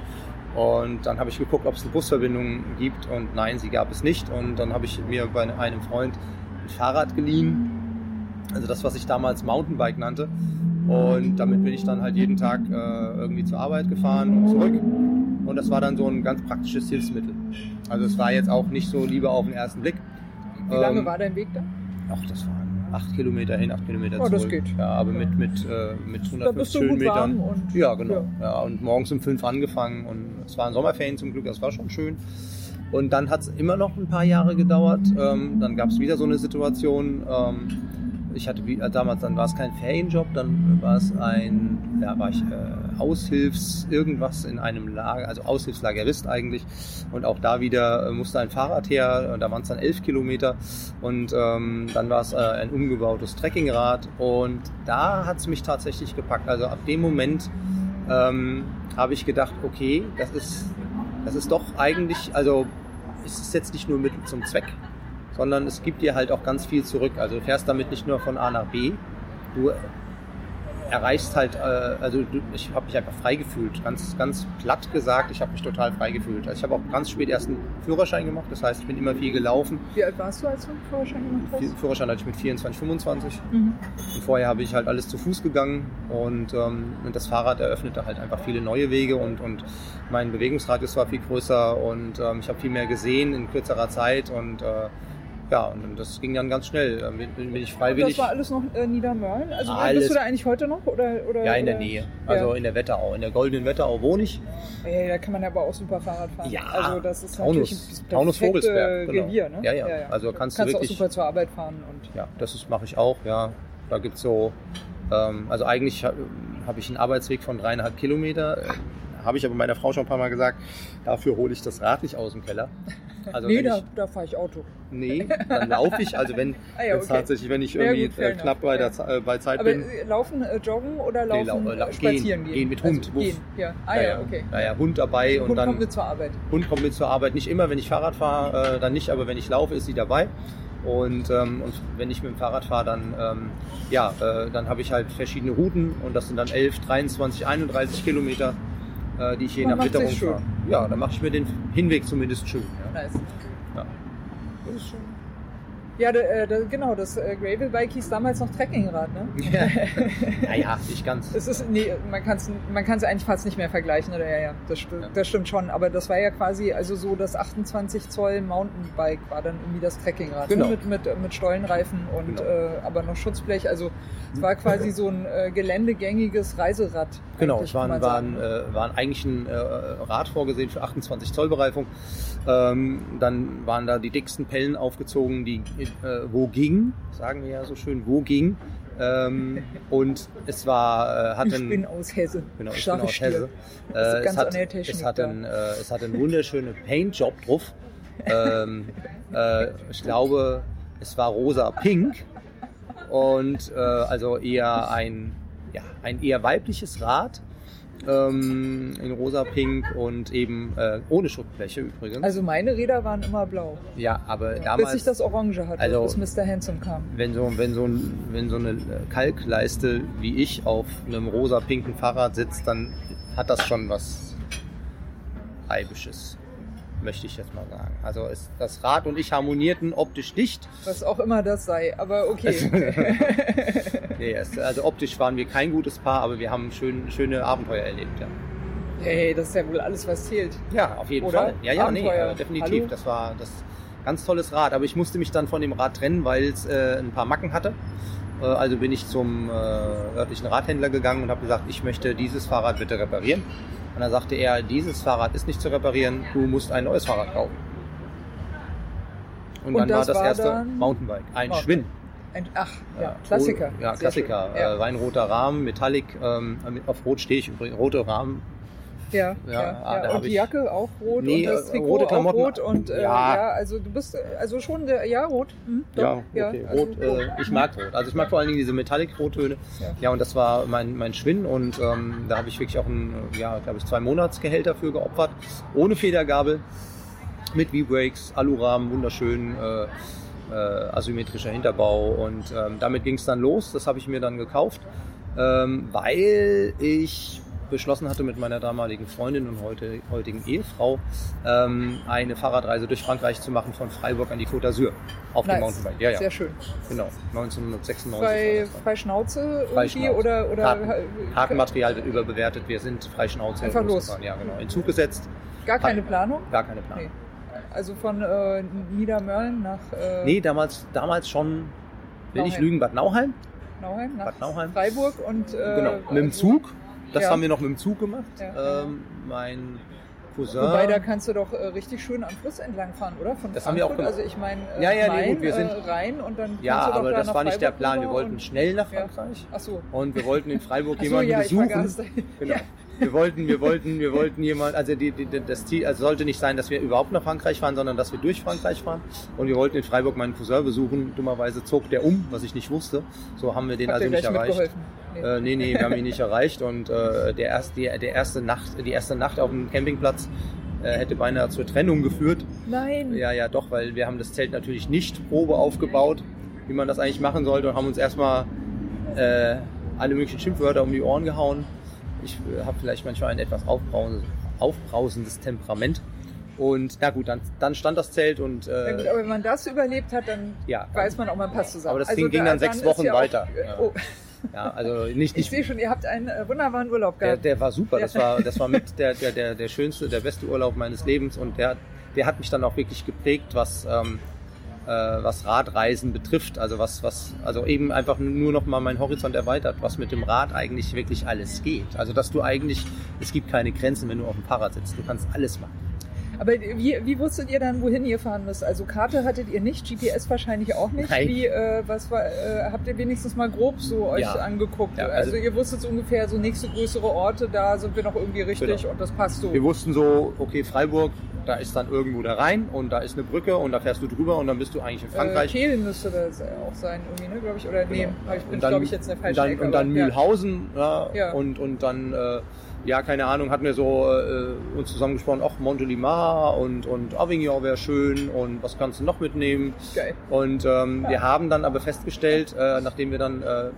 Und dann habe ich geguckt, ob es eine Busverbindung gibt und nein, sie gab es nicht. Und dann habe ich mir bei einem Freund ein Fahrrad geliehen, also das, was ich damals Mountainbike nannte. Und damit bin ich dann halt jeden Tag äh, irgendwie zur Arbeit gefahren und zurück. Und das war dann so ein ganz praktisches Hilfsmittel. Also es war jetzt auch nicht so lieber auf den ersten Blick. Wie lange ähm, war dein Weg da? Ach, das war 8 Kilometer hin, 8 Kilometer zurück. Oh, das geht. Ja, aber ja. mit, mit, äh, mit 150 Höhenmetern. Ja, genau. Ja. ja. und morgens um 5 angefangen und es waren Sommerferien zum Glück, das war schon schön. Und dann hat es immer noch ein paar Jahre gedauert. Ähm, dann gab es wieder so eine Situation. Ähm, ich hatte wie, äh, damals, dann war es kein Ferienjob, dann war es ein, ja, war ich äh, Aushilfs irgendwas in einem Lager, also Aushilfslagerist eigentlich. Und auch da wieder äh, musste ein Fahrrad her. Und da waren es dann elf Kilometer. Und ähm, dann war es äh, ein umgebautes Trekkingrad. Und da hat es mich tatsächlich gepackt. Also ab dem Moment ähm, habe ich gedacht, okay, das ist, das ist doch eigentlich, also es ist jetzt nicht nur Mittel zum Zweck, sondern es gibt dir halt auch ganz viel zurück. Also du fährst damit nicht nur von A nach B, du erreichst halt, äh, also ich habe mich einfach frei gefühlt, ganz, ganz platt gesagt, ich habe mich total frei gefühlt. Also ich habe auch ganz spät erst einen Führerschein gemacht, das heißt, ich bin immer viel gelaufen. Wie alt warst du, als du den Führerschein gemacht hast? Führerschein hatte ich mit 24, 25. Mhm. Und vorher habe ich halt alles zu Fuß gegangen und, ähm, und das Fahrrad eröffnete halt einfach viele neue Wege und, und mein Bewegungsradius war viel größer und ähm, ich habe viel mehr gesehen in kürzerer Zeit und äh, ja, und, und das ging dann ganz schnell. Ähm, Bin, bin ich Und freiwillig. das war alles noch äh, Niedermörlen? Also Alles. bist du da eigentlich heute noch? Oder, oder, ja, in der? Nähe. Also ja. in der Wetterau. In der goldenen Wetterau wohne ich. Ja, da kann man aber auch super Fahrrad fahren. Ja, also das ist Taunus- Taunus Vogelsberg, genau. Revier, ne? Ja, ja. Also kannst du kannst wirklich- auch super zur Arbeit fahren und Ja, das ist- mache ich auch, ja. Da gibt's so, ähm, also eigentlich ha- habe ich einen Arbeitsweg von dreieinhalb Kilometer. Äh, habe ich aber meiner Frau schon ein paar Mal gesagt, dafür hole ich das Rad nicht aus dem Keller. Also nee, da, da fahre ich Auto. nee, dann laufe ich. Also wenn Ah ja, okay. tatsächlich, wenn ich Ja, irgendwie gut, fair äh, knapp bei, der, Ja. Äh, bei Zeit Aber bin. äh, laufen, äh, joggen oder Nee, laufen, lau- äh, spazieren gehen. gehen? Gehen mit Hund. Also, gehen, ja. Ah ja, ja, ja. okay. Ja, ja, Hund dabei und Hund dann kommt mit zur Arbeit. Hund kommt mit zur Arbeit. Nicht immer, wenn ich Fahrrad fahre, äh, dann nicht, aber wenn ich laufe, ist sie dabei. Und, ähm, und wenn ich mit dem Fahrrad fahre, dann, ähm, ja, äh, dann habe ich halt verschiedene Routen und das sind dann 11, 23, 31 Kilometer, die ich je nach Witterung fahre. Ja, dann mache ich mir den Hinweg zumindest schön. Ja. Nice. Ja. Ja, da, äh, da, genau, das äh, Gravel Bike hieß damals noch Trekkingrad, ne? Naja, nicht ganz. Es ist, nee, man kann es man kann's eigentlich fast nicht mehr vergleichen, oder? Ja, ja, das, sti- Ja. das stimmt schon. Aber das war ja quasi, also so das 28 Zoll Mountainbike war dann irgendwie das Trekkingrad. Genau. Ne? Mit, mit, mit Stollenreifen und Genau. äh, aber noch Schutzblech. Also es war quasi so ein äh, geländegängiges Reiserad. Genau, es waren, waren, sagen. äh, waren eigentlich ein äh, Rad vorgesehen für 28 Zoll Bereifung. Ähm, dann waren da die dicksten Pellen aufgezogen, die äh, wo ging, sagen wir ja so schön, wo ging. Ähm, und es war, äh, hat ich einen, bin aus Hesse. Genau, ich bin aus. Hesse. Äh, ganz es, hat, es, hat einen, äh, es hat einen wunderschönen Paintjob drauf. ähm, äh, ich glaube, es war rosa-pink und äh, also eher ein, ja, ein eher weibliches Rad ähm, in rosa-pink und eben äh, ohne Schutzbleche übrigens. Also meine Räder waren immer blau. ja, aber bis ich damals, das Orange hatte, Also- bis Mr. Handsome kam. wenn so, wenn so, ein, wenn so eine Kalkleiste wie ich auf einem rosa-pinken Fahrrad sitzt, dann hat das schon was Reibisches, möchte ich jetzt mal sagen. Also es, das Rad und ich harmonierten optisch nicht. Was auch immer das sei, aber okay. Nee, es, also optisch waren wir kein gutes Paar, aber wir haben schön, schöne Abenteuer erlebt. Ja, hey, das ist ja wohl alles, was zählt. ja auf jeden Oder? Fall. Ja, ja, nee, Abenteuer. äh, definitiv. Hallo? Das war das ganz tolles Rad. Aber ich musste mich dann von dem Rad trennen, weil es äh, ein paar Macken hatte. Äh, also bin ich zum äh, örtlichen Radhändler gegangen und habe gesagt, ich möchte dieses Fahrrad bitte reparieren. Und dann sagte er, dieses Fahrrad ist nicht zu reparieren, du musst ein neues Fahrrad kaufen. Und, Und dann das war das erste Mountainbike. Ein Mountainbike. Schwinn. Ein, ach, ja, Klassiker. Ja, Klassiker. Ja. Äh, weinroter Rahmen, Metallic. Ähm, auf Rot stehe ich übrigens. Rote Rahmen. Ja, Ja, ja, ah, ja. Und die Jacke auch rot Nee, und das äh, Trikot rote auch Klamotten. rot und äh, Ja. also du bist also schon der ja rot. Hm, doch, Ja, okay. also Rot, äh, ich mag Rot. Also ich mag vor allen Dingen diese Metallic-Rottöne. Ja. Ja. und das war mein, mein Schwinn und ähm, da habe ich wirklich auch ein, ja, glaube ich, zwei Monatsgehälter für geopfert. Ohne Federgabel, mit V-Brakes, Alurahmen, wunderschön, äh, äh, asymmetrischer Hinterbau und ähm, damit ging es dann los. Das habe ich mir dann gekauft, ähm, weil ich beschlossen hatte mit meiner damaligen Freundin und heute, heutigen Ehefrau ähm, eine Fahrradreise durch Frankreich zu machen von Freiburg an die Côte d'Azur auf dem Nice. Mountainbike. Ja, ja. Sehr schön. Genau, 1996. war Bei, das dann. bei Schnauze irgendwie Freischnauze. oder oder Karten. Kartenmaterial wird überbewertet, wir sind Freischnauze Einfach los. Ja, genau. In Zug gesetzt, gar keine Planung? gar keine Planung. Nee. Also von äh, Niedermörlen nach äh, Nee, damals, damals schon, will ich Nauheim. lügen, Bad Nauheim. Nauheim, nach Bad Nauheim. Freiburg und äh, genau, mit dem Zug. Das Ja. haben wir noch mit dem Zug gemacht. Ja. Ähm, mein Cousin. Wobei, da kannst du doch äh, richtig schön am Fluss entlang fahren, oder? Von Das haben wir auch Frankfurt. gemacht. Also ich meine, äh, Ja, ja, nee, gut, wir sind- äh, rein und dann ja, aber da das war nicht der Freiburg Plan. Wir wollten schnell nach Ja. Frankreich. Ach so. Und wir wollten in Freiburg so, jemanden ja, besuchen. Genau. Wir wollten, wir wollten, wir wollten jemand, also die, die, das Ziel, also sollte nicht sein, dass wir überhaupt nach Frankreich fahren, sondern dass wir durch Frankreich fahren. Und wir wollten in Freiburg meinen Cousin besuchen. Dummerweise zog der um, was ich nicht wusste. So haben wir den Habt also nicht erreicht. Nee. Äh, nee, nee, wir haben ihn nicht erreicht. Und äh, der, erste, die, der erste Nacht, die erste Nacht auf dem Campingplatz äh, hätte beinahe zur Trennung geführt. Nein. Ja, ja, doch, weil wir haben das Zelt natürlich nicht Probe aufgebaut, wie man das eigentlich machen sollte, und haben uns erstmal äh, alle möglichen Schimpfwörter um die Ohren gehauen. Ich äh, habe vielleicht manchmal ein etwas aufbrausendes, aufbrausendes Temperament. Und na gut, dann, dann stand das Zelt und Na gut, äh, aber wenn man das überlebt hat, dann ja, weiß man auch, man passt zusammen. Aber das also Ding ging da- dann sechs Wochen ja auch- weiter. äh, Ja. Oh, ja, also nicht, ich nicht sehe schon, ihr habt einen äh, wunderbaren Urlaub Der, gehabt. der war super. Das Ja. war, das war mit der, der, der, der schönste, der beste Urlaub meines Lebens und der, der hat mich dann auch wirklich geprägt, was, ähm, äh, was Radreisen betrifft. Also was, was, also eben einfach nur noch mal meinen Horizont erweitert, was mit dem Rad eigentlich wirklich alles geht. Also dass du eigentlich, es gibt keine Grenzen, wenn du auf dem Fahrrad sitzt. Du kannst alles machen. Aber wie, wie wusstet ihr dann, wohin ihr fahren müsst? Also Karte hattet ihr nicht, GPS wahrscheinlich auch nicht. Nein. Wie, äh, was war, äh, habt ihr wenigstens mal grob so euch Ja. angeguckt? Ja, also, also- ihr wusstet so ungefähr, so nächste größere Orte, da sind wir noch irgendwie richtig Genau. und das passt so. Wir wussten so, okay, Freiburg, da ist dann irgendwo der Rhein und da ist eine Brücke und da fährst du drüber und dann bist du eigentlich in Äh, Frankreich. Kehl müsste das auch sein, irgendwie, ne, glaube ich. Oder nee, Genau. hab ich bin, Und glaube ich, jetzt in der und falschen dann, Ecke. und dann aber. Mühlhausen ja, Ja. und, und dann, äh, ja, keine Ahnung, hatten wir so äh, uns zusammengesprochen, ach, Montelimar und, und Avignon wäre schön und was kannst du noch mitnehmen? Geil. Und ähm, wir haben dann aber festgestellt, äh, nachdem wir dann äh,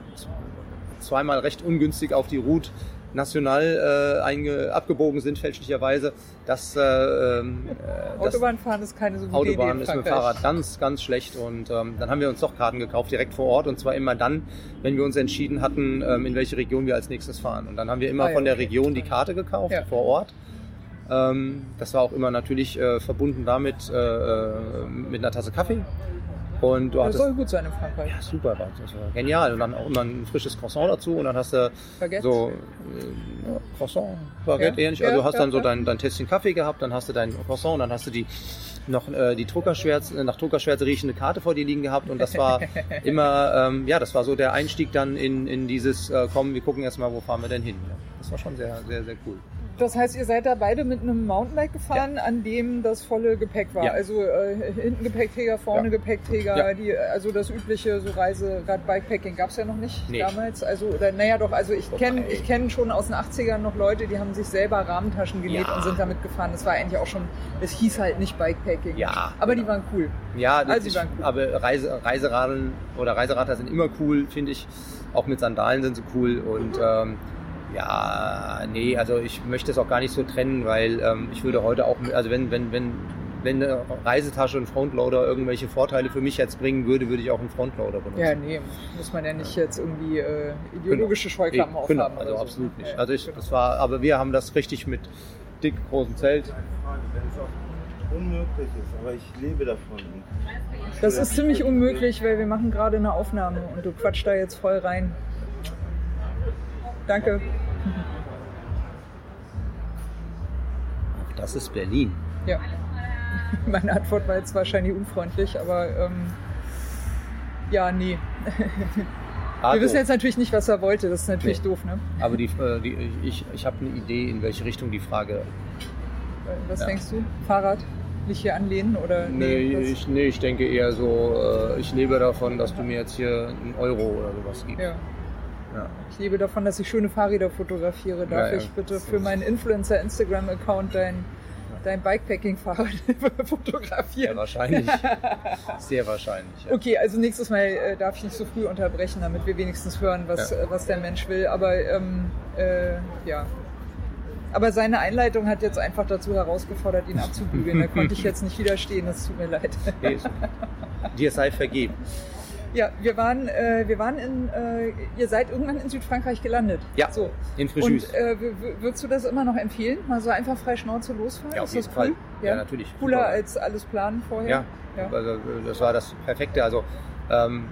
zweimal recht ungünstig auf die Route national äh, einge abgebogen sind, fälschlicherweise, dass, äh, ähm, äh, das Autobahnfahren ist keine so gute Idee Autobahn in ist mit. Fahrrad ganz, ganz schlecht. Und ähm, dann haben wir uns doch Karten gekauft, direkt vor Ort. Und zwar immer dann, wenn wir uns entschieden hatten, ähm, in welche Region wir als nächstes fahren. Und dann haben wir immer Ah, ja, von der okay. Region die Karte gekauft, Ja. vor Ort. Ähm, das war auch immer natürlich äh, verbunden damit, äh, äh, mit einer Tasse Kaffee. Und du Das hattest soll gut sein in Frankreich. ja, super, das war genial. Und dann auch immer ein frisches Croissant dazu und dann hast du Baguette. so äh, ja, Croissant, Baguette Ja, ähnlich. Also du hast dann so dein, dein Tässchen Kaffee gehabt, dann hast du dein Croissant und dann hast du die noch äh, die Druckerschwärze, nach Druckerschwärze riechende Karte vor dir liegen gehabt und das war immer, ähm, ja, das war so der Einstieg dann in, in dieses, äh, komm, wir gucken erstmal, wo fahren wir denn hin. Ja, das war schon sehr, sehr, sehr cool. Das heißt, ihr seid da beide mit einem Mountainbike gefahren, an dem das volle Gepäck war. Ja. Also äh, hinten Gepäckträger, vorne Ja. Gepäckträger, Ja. die, also das übliche so Reise, gerade Bikepacking gab es ja noch nicht Nee. damals. Also, oder naja doch, also ich kenne ich kenn schon aus den 80ern noch Leute, die haben sich selber Rahmentaschen genäht Ja. und sind damit gefahren. Das war eigentlich auch schon, es hieß halt nicht Bikepacking. Ja, Aber die genau. waren cool. Ja, das Also, die ist, waren cool. aber Reise, Reiseradeln oder Reiseradler sind immer cool, finde ich. Auch mit Sandalen sind sie cool und ähm, ja, nee, also ich möchte es auch gar nicht so trennen, weil ähm, ich würde heute auch, mit- also wenn, wenn, wenn, wenn eine Reisetasche und Frontloader irgendwelche Vorteile für mich jetzt bringen würde, würde ich auch einen Frontloader benutzen. Ja, nee, muss man ja nicht jetzt irgendwie äh, ideologische Scheuklappen Eh, aufhaben. Genau, oder also so. absolut nicht. Ja, Also ich, genau. das war, aber wir haben das richtig mit dick großem Zelt. Wenn es auch unmöglich ist, aber ich lebe davon. Das ist ziemlich unmöglich, weil wir machen gerade eine Aufnahme und du quatscht da jetzt voll rein. Danke. Das ist Berlin. Ja. Meine Antwort war jetzt wahrscheinlich unfreundlich, aber ähm, ja, nee. Ah, Wir wissen doof. jetzt natürlich nicht, was er wollte. Das ist natürlich Nee. doof, ne? Aber die, äh, die, ich, ich habe eine Idee, in welche Richtung die Frage. Was Ja. denkst du? Fahrrad? Nicht hier anlehnen oder Nee, was? ich, nee, ich denke eher so, äh, ich lebe davon, dass du mir jetzt hier einen Euro oder sowas gibst. Ja. Ja. Ich lebe davon, dass ich schöne Fahrräder fotografiere. Darf Ja, ja. ich bitte für meinen Influencer-Instagram-Account dein, dein Bikepacking-Fahrrad Ja, fotografieren? wahrscheinlich. Sehr wahrscheinlich. Ja. Okay, also nächstes Mal äh, darf ich nicht so früh unterbrechen, damit wir wenigstens hören, was, Ja. äh, was der Mensch will. Aber ähm, äh, ja. Aber seine Einleitung hat jetzt einfach dazu herausgefordert, ihn abzubügeln. Da konnte ich jetzt nicht widerstehen, das tut mir leid. Dir sei vergeben. Ja, wir waren, äh, wir waren in, äh, ihr seid irgendwann in Südfrankreich gelandet. Ja, So. in Fréjus. Und äh, würdest du das immer noch empfehlen? Mal so einfach frei Schnauze losfahren? Ja, Ist auf jeden das Fall. cool? Ja, natürlich. Cooler Super. als alles planen vorher? Ja, Ja. Also, das war das Perfekte. Also ähm,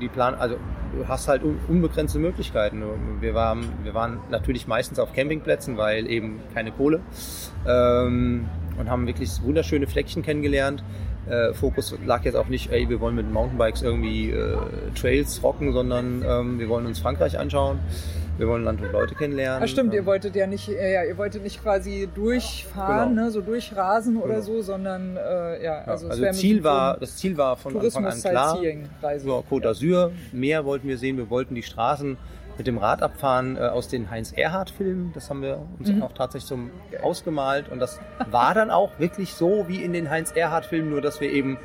die Plan, also du hast halt un unbegrenzte Möglichkeiten. Wir waren, wir waren natürlich meistens auf Campingplätzen, weil eben keine Kohle ähm, und haben wirklich wunderschöne Fleckchen kennengelernt. Äh, Fokus lag jetzt auch nicht, ey, wir wollen mit Mountainbikes irgendwie äh, Trails rocken, sondern ähm, wir wollen uns Frankreich anschauen. Wir wollen Land und Leute kennenlernen. Ah, stimmt, ihr Ähm, wolltet ja nicht, äh, ja, ihr wolltet nicht quasi durchfahren, Genau. ne, so durchrasen oder Genau. so, sondern äh, ja, ja, also, also es wär mit Ziel war, das Ziel war von Anfang an klar. So, Côte d'Azur, Meer wollten wir sehen, wir wollten die Straßen mit dem Rad abfahren äh, aus den Heinz-Erhardt-Filmen. Das haben wir uns Mhm. auch tatsächlich so ausgemalt. Und das war dann auch wirklich so wie in den Heinz-Erhardt-Filmen, nur dass wir eben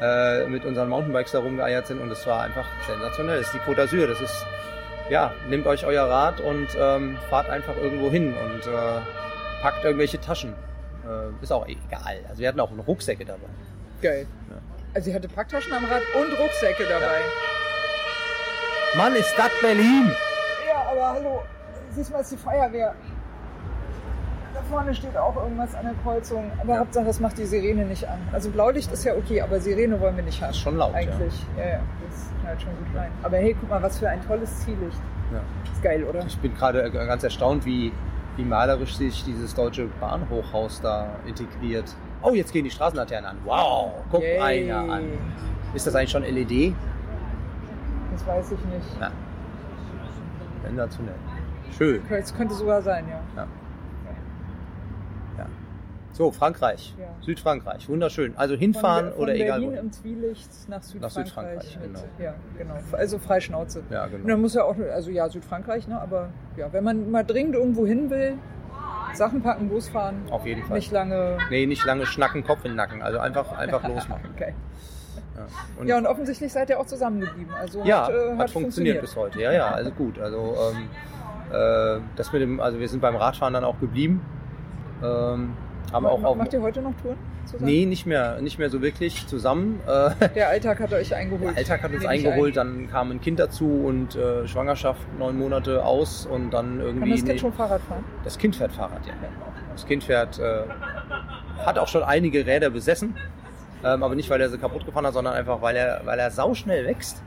äh, mit unseren Mountainbikes da rumgeeiert sind. Und das war einfach sensationell. Das ist die Côte d'Azur. Das ist, ja, nehmt euch euer Rad und ähm, fahrt einfach irgendwo hin und äh, packt irgendwelche Taschen. Äh, ist auch egal. Also wir hatten auch Rucksäcke dabei. Geil. Ja. Also ihr hatte Packtaschen am Rad und Rucksäcke dabei. Mann, ist das Berlin! Ja, aber hallo, siehst mal, ist die Feuerwehr. Da vorne steht auch irgendwas an der Kreuzung, aber Ja. Hauptsache es macht die Sirene nicht an. Also Blaulicht ist ja okay, aber Sirene wollen wir nicht haben. ist schon laut, ja. Eigentlich. Ja, ja, das knallt schon gut rein. Aber hey, guck mal, was für ein tolles Ziellicht. Ja. Ist geil, oder? Ich bin gerade ganz erstaunt, wie, wie malerisch sich dieses deutsche Bahnhochhaus da integriert. Oh, jetzt gehen die Straßenlaternen an. Wow, guck Yay. einer an. Ist das eigentlich schon LED? Das weiß ich nicht. Ja. Sensationell. Schön. Das könnte sogar sein, ja. Ja. Ja. So, Frankreich. Ja. Südfrankreich. Wunderschön. Also hinfahren von, von oder egal Berlin im Zwielicht nach Südfrankreich. Südfrankreich, mit, genau. Ja, genau. Also Freischnauze. Ja, Und dann genau. muss ja auch, also ja, Südfrankreich, ne? aber ja, wenn man mal dringend irgendwo hin will, Sachen packen, losfahren, Auf jeden Fall. nicht lange. Nee, nicht lange schnacken, Kopf in den Nacken. Also einfach, einfach losmachen. Okay. Ja. Und Ja, und offensichtlich seid ihr auch zusammengeblieben. Also Ja, hat, äh, hat, funktioniert, bis heute. Ja, ja, also gut. Also ähm, äh, das mit dem, also wir sind beim Radfahren dann auch geblieben. Ähm, haben auch, auch Macht ihr heute noch Touren zusammen? nee, nicht mehr, nicht mehr so wirklich zusammen. Äh, Der Alltag hat euch eingeholt. der Alltag hat uns eingeholt, dann kam ein Kind dazu und äh, Schwangerschaft neun Monate aus und dann Kann irgendwie. das Kind nee, schon Fahrrad fahren? das Kind fährt Fahrrad, ja. Das Kind fährt, äh, hat auch schon einige Räder besessen. Ähm, aber nicht, weil er sie kaputt gefahren hat, sondern einfach, weil er, weil er sauschnell wächst.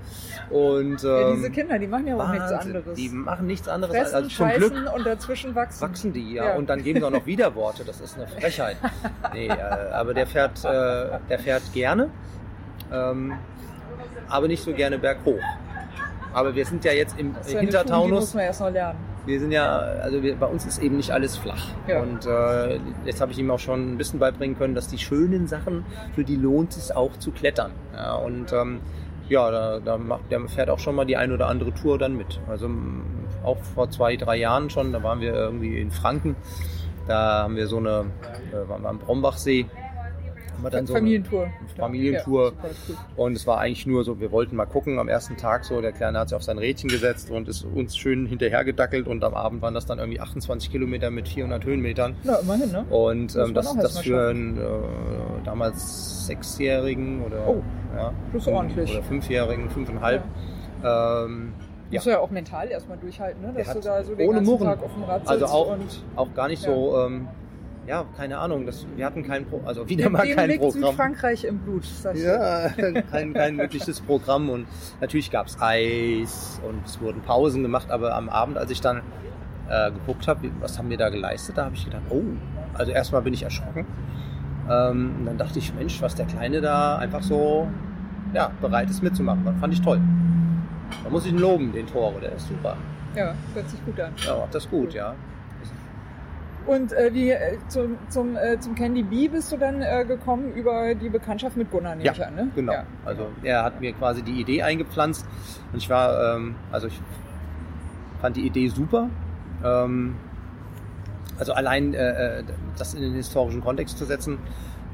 Und, ähm, Ja, diese Kinder, die machen ja auch nichts anderes. Die machen nichts anderes. Fressen, also zum Glück und dazwischen wachsen. wachsen die, ja. Ja. Und dann geben sie auch noch Widerworte. Das ist eine Frechheit. Nee, äh, aber der fährt, äh, der fährt gerne, ähm, aber nicht so gerne berghoch. Aber wir sind ja jetzt im Das Tour, Die muss man erst noch lernen. Wir sind ja, also wir, bei uns ist eben nicht alles flach. Ja. Und äh, jetzt habe ich ihm auch schon ein bisschen beibringen können, dass die schönen Sachen, für die lohnt es auch zu klettern. Ja, und ähm, ja, da, da macht, der fährt auch schon mal die ein oder andere Tour dann mit. Also auch vor zwei, drei Jahren schon, da waren wir irgendwie in Franken. Da haben wir so eine, äh, waren wir am Brombachsee. Haben dann so eine- Familientour. Familientour. Ja, super, und es war eigentlich nur so, wir wollten mal gucken am ersten Tag so, der Kleine hat sich auf sein Rädchen gesetzt und ist uns schön hinterhergedackelt und am Abend waren das dann irgendwie 28 Kilometer mit 400 Höhenmetern. Na, immerhin, ne? Und ähm, das, das für einen äh, damals Sechsjährigen oder, Oh, ja, ordentlich. oder Fünfjährigen, fünfeinhalb. Ähm, ja. Musst du ja auch mental erstmal durchhalten, ne? Dass du da so den ohne ganzen Murren. Tag auf dem Rad sitzt Also auch, und auch gar nicht Ja. so, ähm, ja, keine Ahnung, das, wir hatten kein Pro also wieder mal kein liegt Programm. Südfrankreich im Blut, sag ich dir. Ja, kein, kein wirkliches Programm und natürlich gab es Eis und es wurden Pausen gemacht, aber am Abend, als ich dann äh, geguckt habe, was haben wir da geleistet, da habe ich gedacht, oh, also erstmal bin ich erschrocken. Ähm, und dann dachte ich, Mensch, was der Kleine da einfach so ja, bereit ist mitzumachen. Das fand ich toll. Da muss ich ihn loben, den Tore, der ist super. Ja, hört sich gut an. Ja, macht das gut, ja. Und äh, wie äh, zum, zum, äh, zum Candy Bee bist du dann äh, gekommen über die Bekanntschaft mit Gunnar, nehme Ja, ich an, ne? Genau. Ja. Also er hat mir quasi die Idee eingepflanzt und ich war, ähm, also ich fand die Idee super. Ähm, also allein äh, äh, das in den historischen Kontext zu setzen,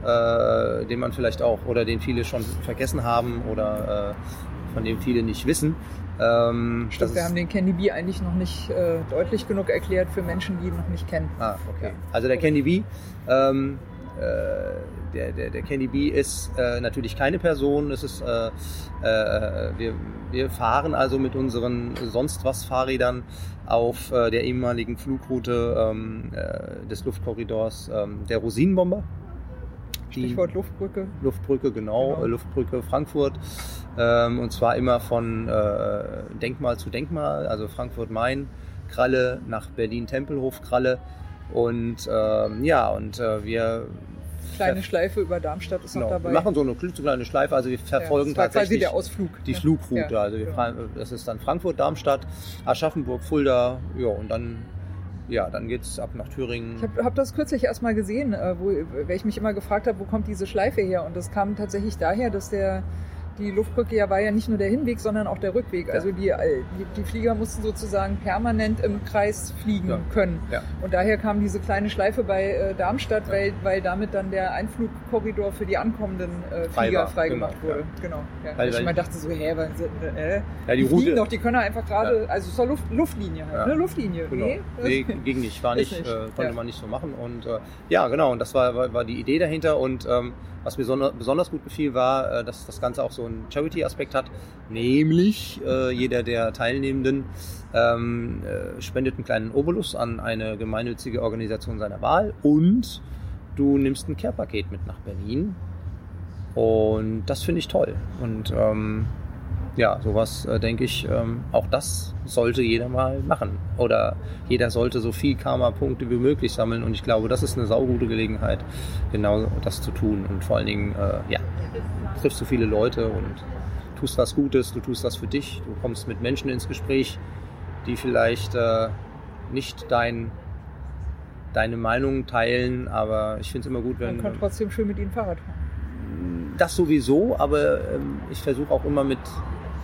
äh, den man vielleicht auch oder den viele schon vergessen haben oder äh, von dem viele nicht wissen. Ähm, Stimmt, wir haben den Candy Bee eigentlich noch nicht äh, deutlich genug erklärt für Menschen, die ihn noch nicht kennen. Ah, okay. Ja. Also der Candy Bee, ähm, äh, der, der, der Candy Bee ist äh, natürlich keine Person. Es ist, äh, äh, wir, wir fahren also mit unseren sonst was Fahrrädern auf äh, der ehemaligen Flugroute ähm, äh, des Luftkorridors ähm, der Rosinenbomber. Stichwort Luftbrücke. Luftbrücke, genau, Genau. Luftbrücke Frankfurt. Ähm, und zwar immer von äh, Denkmal zu Denkmal, also Frankfurt-Main, Kralle nach Berlin-Tempelhof, Kralle. Und ähm, ja, und äh, wir, Kleine. Schleife über Darmstadt ist genau, noch wir dabei. machen so eine klitzekleine Schleife, also wir verfolgen ja, das war quasi tatsächlich der Ausflug. die ne? Flugroute. Ja, also wir genau. das ist dann Frankfurt, Darmstadt, Aschaffenburg, Fulda, ja, und dann, ja, dann geht's ab nach Thüringen. Ich habe hab das kürzlich erst mal gesehen, äh, wo, weil ich mich immer gefragt habe, wo kommt diese Schleife her? Und das kam tatsächlich daher, dass der die Luftbrücke ja war ja nicht nur der Hinweg, sondern auch der Rückweg. Ja. Also die, äh, die, die Flieger mussten sozusagen permanent im Kreis fliegen Ja. können. Ja. Und daher kam diese kleine Schleife bei äh, Darmstadt, weil, weil damit dann der Einflugkorridor für die ankommenden äh, Frei Flieger freigemacht genau, wurde. Genau. Weil- Weil, ich immer dachte so, hä, was, äh, Ja, die die fliegen doch, die können einfach gerade, also es war Luft, Luftlinie halt, ne? Luftlinie. Genau. Nee, Nee, ging nicht, war nicht, nicht. Äh, konnte man nicht so machen. Und äh, ja, genau, und das war, war, war die Idee dahinter. Und ähm, was mir sonder- besonders gut gefiel, war, äh, dass das Ganze auch so einen Charity-Aspekt hat. Nämlich äh, jeder der Teilnehmenden ähm, äh, spendet einen kleinen Obolus an eine gemeinnützige Organisation seiner Wahl und du nimmst ein Care-Paket mit nach Berlin. Und das finde ich toll. Und ähm, ja, sowas äh, denke ich, ähm, auch das sollte jeder mal machen. Oder jeder sollte so viel Karma-Punkte wie möglich sammeln. Und ich glaube, das ist eine saugute Gelegenheit, genau das zu tun. Und vor allen Dingen, äh, ja, triffst du viele Leute und tust was Gutes, du tust was für dich, du kommst mit Menschen ins Gespräch, die vielleicht äh, nicht dein, deine Meinung teilen, aber ich finde es immer gut, wenn Man kann trotzdem schön mit ihnen Fahrrad fahren. das sowieso, aber ähm, ich versuche auch immer mit,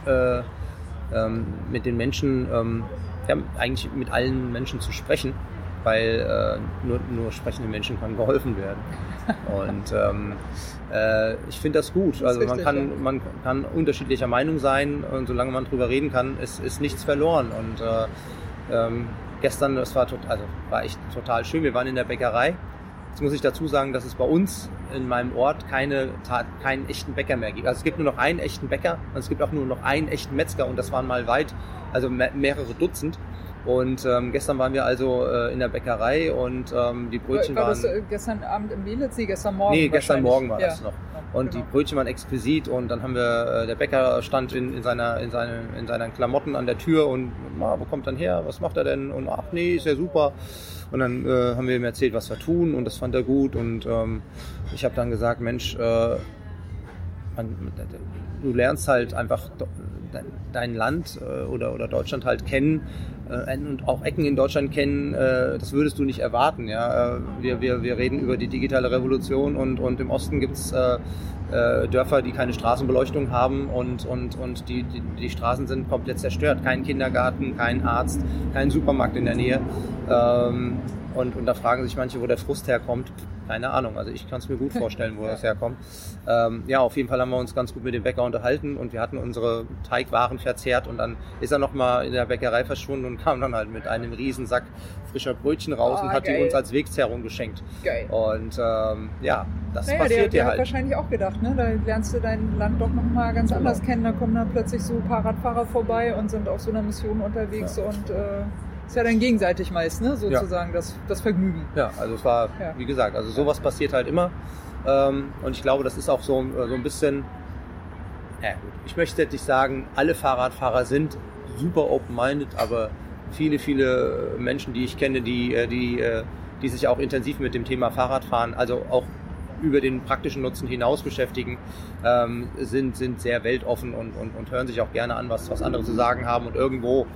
äh, ähm, mit den Menschen, ähm, ja, eigentlich mit allen Menschen zu sprechen, weil äh, nur, nur sprechende Menschen kann geholfen werden. Und ähm, äh, ich finde das gut. ist Also man richtig, kann, ja. man kann unterschiedlicher Meinung sein und solange man drüber reden kann, ist, ist nichts verloren. Und äh, ähm, gestern, das war, tot, also war echt total schön. Wir waren in der Bäckerei. Jetzt muss ich dazu sagen, dass es bei uns in meinem Ort keine, keinen echten Bäcker mehr gibt. Also es gibt nur noch einen echten Bäcker und es gibt auch nur noch einen echten Metzger und das waren mal weit, also me mehrere Dutzend. Und ähm, gestern waren wir also äh, in der Bäckerei und ähm, die Brötchen war waren... das äh, gestern Abend im Belitz? Nee, gestern Morgen. Nee, gestern. Morgen war ja. das noch. Und genau. die Brötchen waren exquisit und dann haben wir, äh, der Bäcker stand in, in, seiner, in, seine, in seinen Klamotten an der Tür und, ah, wo kommt dann her, was macht er denn? Und ach nee, ist ja super. Und dann äh, haben wir ihm erzählt, was wir tun und das fand er gut und ähm, ich habe dann gesagt, Mensch, äh, man, du lernst halt einfach dein, Land äh, oder, oder Deutschland halt kennen äh, und auch Ecken in Deutschland kennen, äh, das würdest du nicht erwarten. Ja? Wir, wir, wir reden über die digitale Revolution und, und im Osten gibt's äh, äh, Dörfer, die keine Straßenbeleuchtung haben und, und, und die, die, die Straßen sind komplett zerstört. Kein Kindergarten, kein Arzt, kein Supermarkt in der Nähe. Ähm, und, und da fragen sich manche, wo der Frust herkommt. Keine Ahnung, also ich kann es mir gut vorstellen, wo das herkommt. Ähm, ja, auf jeden Fall haben wir uns ganz gut mit dem Bäcker unterhalten und wir hatten unsere Teigwaren verzehrt und dann ist er nochmal in der Bäckerei verschwunden und kam dann halt mit einem riesen Sack frischer Brötchen raus Ah, und hat geil. die uns als Wegzerrung geschenkt. Geil. Und ähm, ja, das Naja, der, passiert der dir hat halt. wahrscheinlich auch gedacht, ne? da lernst du dein Land doch nochmal ganz Genau. anders kennen. Da kommen dann plötzlich so ein paar Radfahrer vorbei und sind auf so einer Mission unterwegs und äh, ist ja dann gegenseitig meist, ne? sozusagen das, das Vergnügen. Ja, also es war, Ja. wie gesagt, also sowas passiert halt immer. Ähm, und ich glaube, das ist auch so, äh, so ein bisschen, ja, ich möchte jetzt nicht sagen, alle Fahrradfahrer sind super open-minded, aber viele, viele Menschen, die ich kenne, die, äh, die, äh, die sich auch intensiv mit dem Thema Fahrradfahren, also auch über den praktischen Nutzen hinaus beschäftigen, ähm, sind, sind sehr weltoffen und, und, und hören sich auch gerne an, was, was andere zu sagen haben. Und irgendwo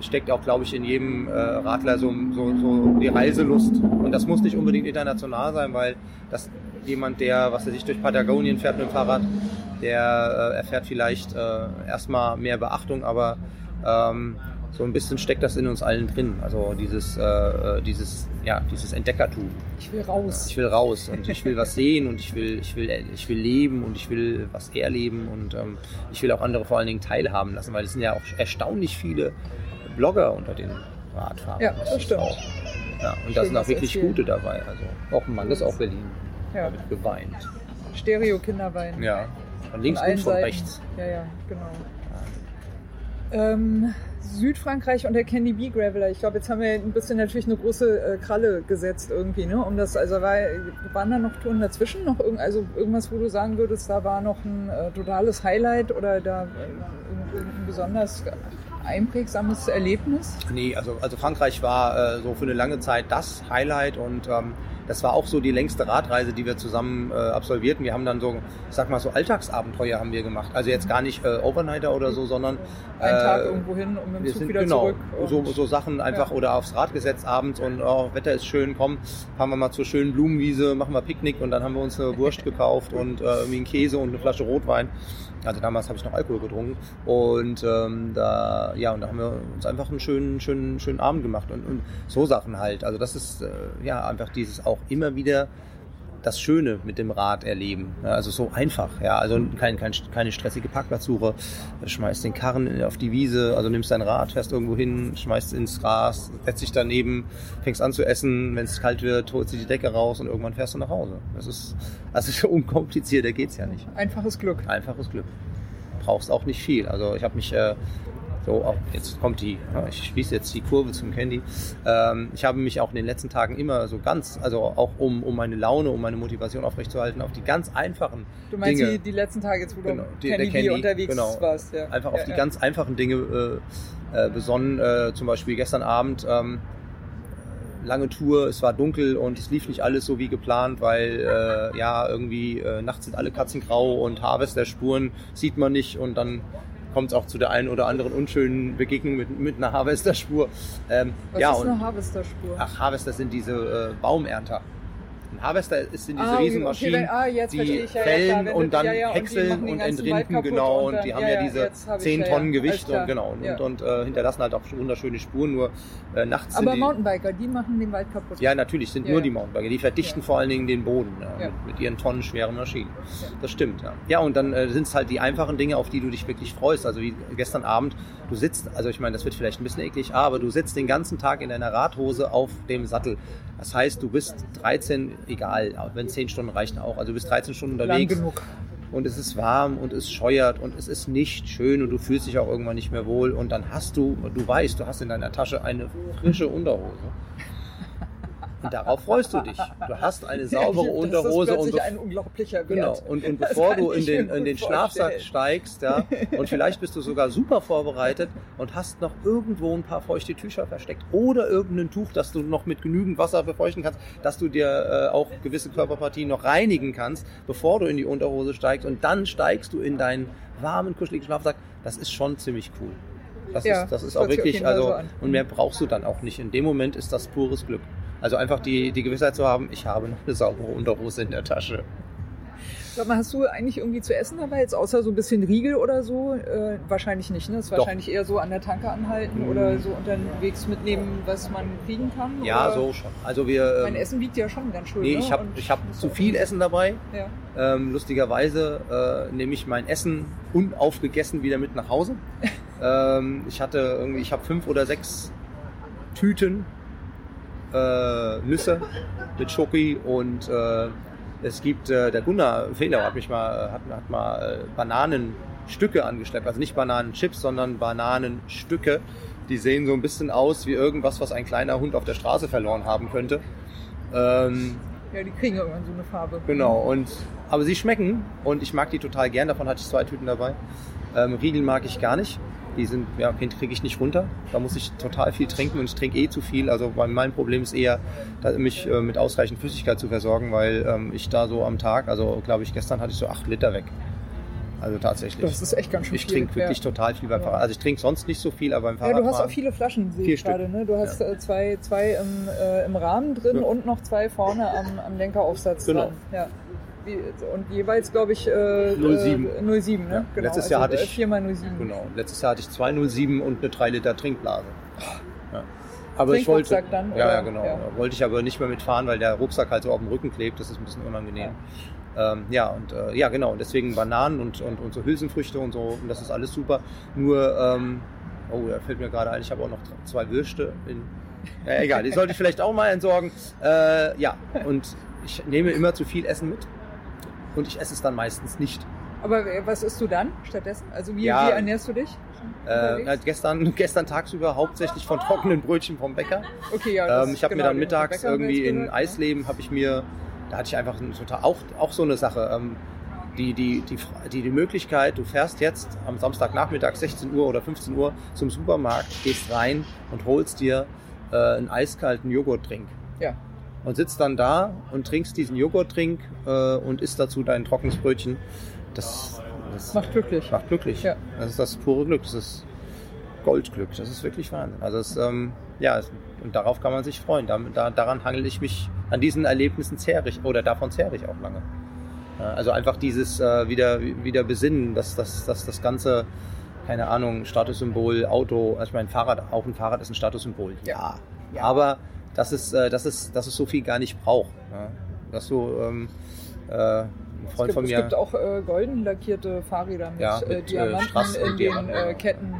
steckt auch, glaube ich, in jedem äh, Radler so, so, so die Reiselust. Und das muss nicht unbedingt international sein, weil das jemand, der, was er sich durch Patagonien fährt mit dem Fahrrad, der äh, erfährt vielleicht äh, erstmal mehr Beachtung, aber ähm, so ein bisschen steckt das in uns allen drin. Also dieses, äh, äh, dieses, ja, dieses Entdeckertum. Ich will raus. Ich will raus und ich will was sehen und ich will, ich will, ich will leben und ich will was erleben und ähm, ich will auch andere vor allen Dingen teilhaben lassen, weil es sind ja auch erstaunlich viele Blogger unter den Radfahrern. Ja, das stimmt. Auch, ja, und da sind auch wirklich erzählen. gute dabei. Also auch ein Mann ist auch Berlin. Ja. Da wird geweint. Stereo-Kinderwein. Ja. Von links und von Seiten. rechts. Ja, ja, genau. Ähm, Südfrankreich und der Candy Bee Graveler. Ich glaube, jetzt haben wir ein bisschen natürlich eine große äh, Kralle gesetzt irgendwie, ne? Um das, also war, waren da noch Touren dazwischen? Noch irgend, also irgendwas, wo du sagen würdest, da war noch ein äh, totales Highlight oder da äh, irgendein besonders einprägsames Erlebnis? Nee, also, also Frankreich war äh, so für eine lange Zeit das Highlight und ähm, das war auch so die längste Radreise, die wir zusammen äh, absolvierten. Wir haben dann so, ich sag mal so Alltagsabenteuer haben wir gemacht. Also jetzt gar nicht äh, Overnighter oder so, sondern Ein Tag äh, irgendwo hin und mit dem wir Zug sind wieder genau zurück. so, so Sachen einfach Ja. oder aufs Rad gesetzt abends und oh, Wetter ist schön, komm, fahren wir mal zur schönen Blumenwiese, machen wir Picknick und dann haben wir uns eine Wurst gekauft und äh, irgendwie einen Käse und eine Flasche Rotwein. Also damals habe ich noch Alkohol getrunken und ähm, da ja und da haben wir uns einfach einen schönen schönen schönen Abend gemacht und, und so Sachen halt. Also das ist äh, ja einfach dieses auch immer wieder das Schöne mit dem Rad erleben. Ja, also so einfach, ja. Also kein, kein, keine stressige Parkplatzsuche. Schmeißt den Karren auf die Wiese, also nimmst dein Rad, fährst irgendwo hin, schmeißt ins Gras, setzt dich daneben, fängst an zu essen, wenn es kalt wird, holst du die Decke raus und irgendwann fährst du nach Hause. Das ist, also so unkomplizierter geht's ja nicht. Einfaches Glück. Einfaches Glück. Brauchst auch nicht viel. Also ich habe mich äh, so, auch jetzt kommt die, ich schließe jetzt die Kurve zum Candy. Ähm, ich habe mich auch in den letzten Tagen immer so ganz, also auch um, um meine Laune, um meine Motivation aufrechtzuerhalten, auf die ganz einfachen Du meinst Dinge, die, die letzten Tage jetzt, wo Genau, du die- Candy der Candy, unterwegs genau. warst. Ja. einfach ja, auf die ja. ganz einfachen Dinge äh, äh, besonnen. Äh, zum Beispiel gestern Abend ähm, lange Tour, es war dunkel und es lief nicht alles so wie geplant, weil äh, ja irgendwie äh, nachts sind alle Katzen grau und Harvester-Spuren sieht man nicht und dann kommt es auch zu der einen oder anderen unschönen Begegnung mit, mit einer Harvester-Spur. Ähm, Was ja, ist und eine Harvester-Spur? ach, Harvester sind diese äh, Baumernter. Ein Harvester ist sind diese Ah, Riesenmaschinen, okay, ah, jetzt die ich, ja, ja, fällen wenn und dann ja, ja, und häckseln und, Wald entrinden, genau. und Und, die haben ja, ja, ja, diese jetzt hab ich- 10 ja, ja, Tonnen Gewicht und genau und, Ja. und, äh, hinterlassen halt auch wunderschöne Spuren, nur äh, nachts Aber die, Mountainbiker, die machen den Wald kaputt. ja, natürlich sind Ja, nur ja. die Mountainbiker. Die verdichten Ja. vor allen Dingen den Boden ja, Ja. mit, mit ihren tonnenschweren Maschinen. Ja. Das stimmt, ja. Ja, und dann äh, sind es halt die einfachen Dinge, auf die du dich wirklich freust. Also wie gestern Abend, du sitzt, also ich meine, das wird vielleicht ein bisschen eklig, aber du sitzt den ganzen Tag in deiner Radhose auf dem Sattel. Das heißt, du bist 13, egal, wenn 10 Stunden reichen auch, also du bist 13 Stunden Lang unterwegs genug. und es ist warm und es scheuert und es ist nicht schön und du fühlst dich auch irgendwann nicht mehr wohl und dann hast du, du weißt, du hast in deiner Tasche eine frische Unterhose. Und darauf freust du dich. Du hast eine saubere das Unterhose und bef- ein unglaublicher Wert. Genau, und, und bevor du in den, in den Schlafsack steigst, ja, und vielleicht bist du sogar super vorbereitet und hast noch irgendwo ein paar feuchte Tücher versteckt oder irgendein Tuch, das du noch mit genügend Wasser befeuchten kannst, dass du dir äh, auch gewisse Körperpartien noch reinigen kannst, bevor du in die Unterhose steigst und dann steigst du in deinen warmen, kuscheligen Schlafsack. Das ist schon ziemlich cool. Das Ja, ist, das ist auch wirklich, also, so und mehr brauchst du dann auch nicht. In dem Moment ist das pures Glück. Also einfach die, die Gewissheit zu haben, ich habe noch eine saubere Unterhose in der Tasche. Sag mal, hast du eigentlich irgendwie zu essen dabei, jetzt außer so ein bisschen Riegel oder so? Äh, wahrscheinlich nicht, ne? Das ist Doch. wahrscheinlich eher so an der Tanke anhalten Mm. oder so unterwegs mitnehmen, was man kriegen kann? Ja, oder? so schon. Also wir. Mein ähm, Essen wiegt ja schon ganz schön. Nee, ne? ich habe hab zu viel Essen dabei. Ja. Ähm, lustigerweise äh, nehme ich mein Essen unaufgegessen wieder mit nach Hause. ähm, ich hatte irgendwie, ich habe fünf oder sechs Tüten äh, Nüsse mit Schoki und äh, es gibt, äh, der Gunnar Fehler hat mich mal, hat, hat mal äh, Bananenstücke angeschleppt. Also nicht Bananenchips, sondern Bananenstücke. Die sehen so ein bisschen aus wie irgendwas, was ein kleiner Hund auf der Straße verloren haben könnte. Ähm, ja, die kriegen irgendwann so eine Farbe. Genau, und aber sie schmecken und ich mag die total gern, davon hatte ich zwei Tüten dabei. Ähm, Riegel mag ich gar nicht. Die sind, ja, den kriege ich nicht runter. Da muss ich total viel trinken und ich trinke eh zu viel. Also mein Problem ist eher, mich äh, mit ausreichend Flüssigkeit zu versorgen, weil ähm, ich da so am Tag, also glaube ich, gestern hatte ich so acht Liter weg. Also tatsächlich. Das ist echt ganz schön ich trinke wirklich ja. total viel beim Ja. Fahrrad. Also ich trinke sonst nicht so viel, aber beim Ja, Fahrradfahren. du hast auch viele Flaschen, sehe Vier ich gerade. Ne? Du hast äh, zwei, zwei im, äh, im Rahmen drin Ja. und noch zwei vorne am, am Lenkeraufsatz Genau. dran. Ja. Und jeweils, glaube ich, äh, 07. Äh, 07, ne? Ja. Genau. Letztes Jahr hatte ich- 4 mal 07. Genau. Letztes Jahr hatte ich 207 und eine 3 Liter Trinkblase. Ja. Aber ich wollte. Dann, ja, ja, genau. Ja. Wollte ich aber nicht mehr mitfahren, weil der Rucksack halt so auf dem Rücken klebt. Das ist ein bisschen unangenehm. Ähm, ja, und äh, ja, genau. Und deswegen Bananen und, und, und so Hülsenfrüchte und so. Und das ist alles super. Nur, ähm, oh, da fällt mir gerade ein, ich habe auch noch zwei Würste. In, ja, egal, die sollte ich vielleicht auch mal entsorgen. Äh, ja, und ich nehme immer zu viel Essen mit. Und ich esse es dann meistens nicht. Aber äh, was isst du dann stattdessen? Also wie, Ja. wie ernährst du dich? Äh, gestern, gestern tagsüber hauptsächlich von trockenen Brötchen vom Bäcker. okay, ja. Ähm, ich habe genau, mir dann mittags irgendwie in gehört, ne? Eisleben habe ich mir, da hatte ich einfach auch auch so eine Sache. Ähm, die, die, die, die, die Möglichkeit, du fährst jetzt am Samstagnachmittag 16 Uhr oder 15 Uhr zum Supermarkt, gehst rein und holst dir äh, einen eiskalten Joghurttrink. Ja. Und sitzt dann da und trinkst diesen Joghurttrink äh, und isst dazu dein trockenes Brötchen. Das, das Macht glücklich. macht glücklich. Ja. Das ist das pure Glück. Das ist Goldglück. Das ist wirklich Wahnsinn. Also es, ähm, ja, und darauf kann man sich freuen. Da, da, daran hangel ich mich, an diesen Erlebnissen zehre ich, oder davon zehre ich auch lange. Also einfach dieses äh, wieder, wieder besinnen, dass, dass, dass das Ganze, keine Ahnung, Statussymbol, Auto, also ich meine, Fahrrad, auch ein Fahrrad ist ein Statussymbol. Ja. Ja. Aber dass es, äh, dass, es, dass es so viel gar nicht braucht. Ja? Dass du, ähm, äh, ein Es Freund gibt, von es mir. gibt auch äh, golden lackierte Fahrräder mit, Ja, äh, mit, äh, Diamanten in den. Ketten,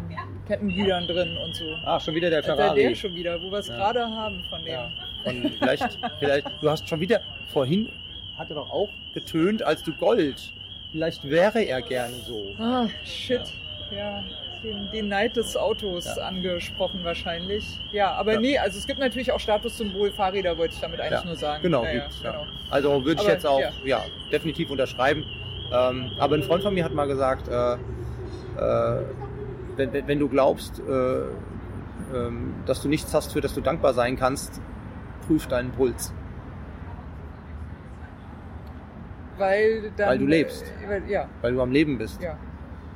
Kettengliedern drin und so. Ah, schon wieder der Der, Ferrari. der schon wieder, wo wir es Ja. gerade haben von dem. Ja. Und vielleicht, vielleicht, du hast schon wieder, vorhin hat er doch auch getönt, als du Gold. Vielleicht wäre er gerne so. Ah, shit. Ja, den, den Neid des Autos Ja. angesprochen wahrscheinlich. Ja, aber Ja. nee, also es gibt natürlich auch Statussymbol Fahrräder, wollte ich damit eigentlich Ja, nur sagen. Genau, gibt's, genau. Also würde ich Aber, jetzt auch ja. definitiv unterschreiben. Ähm, aber ein Freund von mir hat mal gesagt, äh, äh, wenn, wenn, wenn du glaubst, äh, ähm, dass du nichts hast, für das du dankbar sein kannst, prüf deinen Puls. Weil dann. Weil du lebst. Äh, weil, ja, weil du am Leben bist. ja.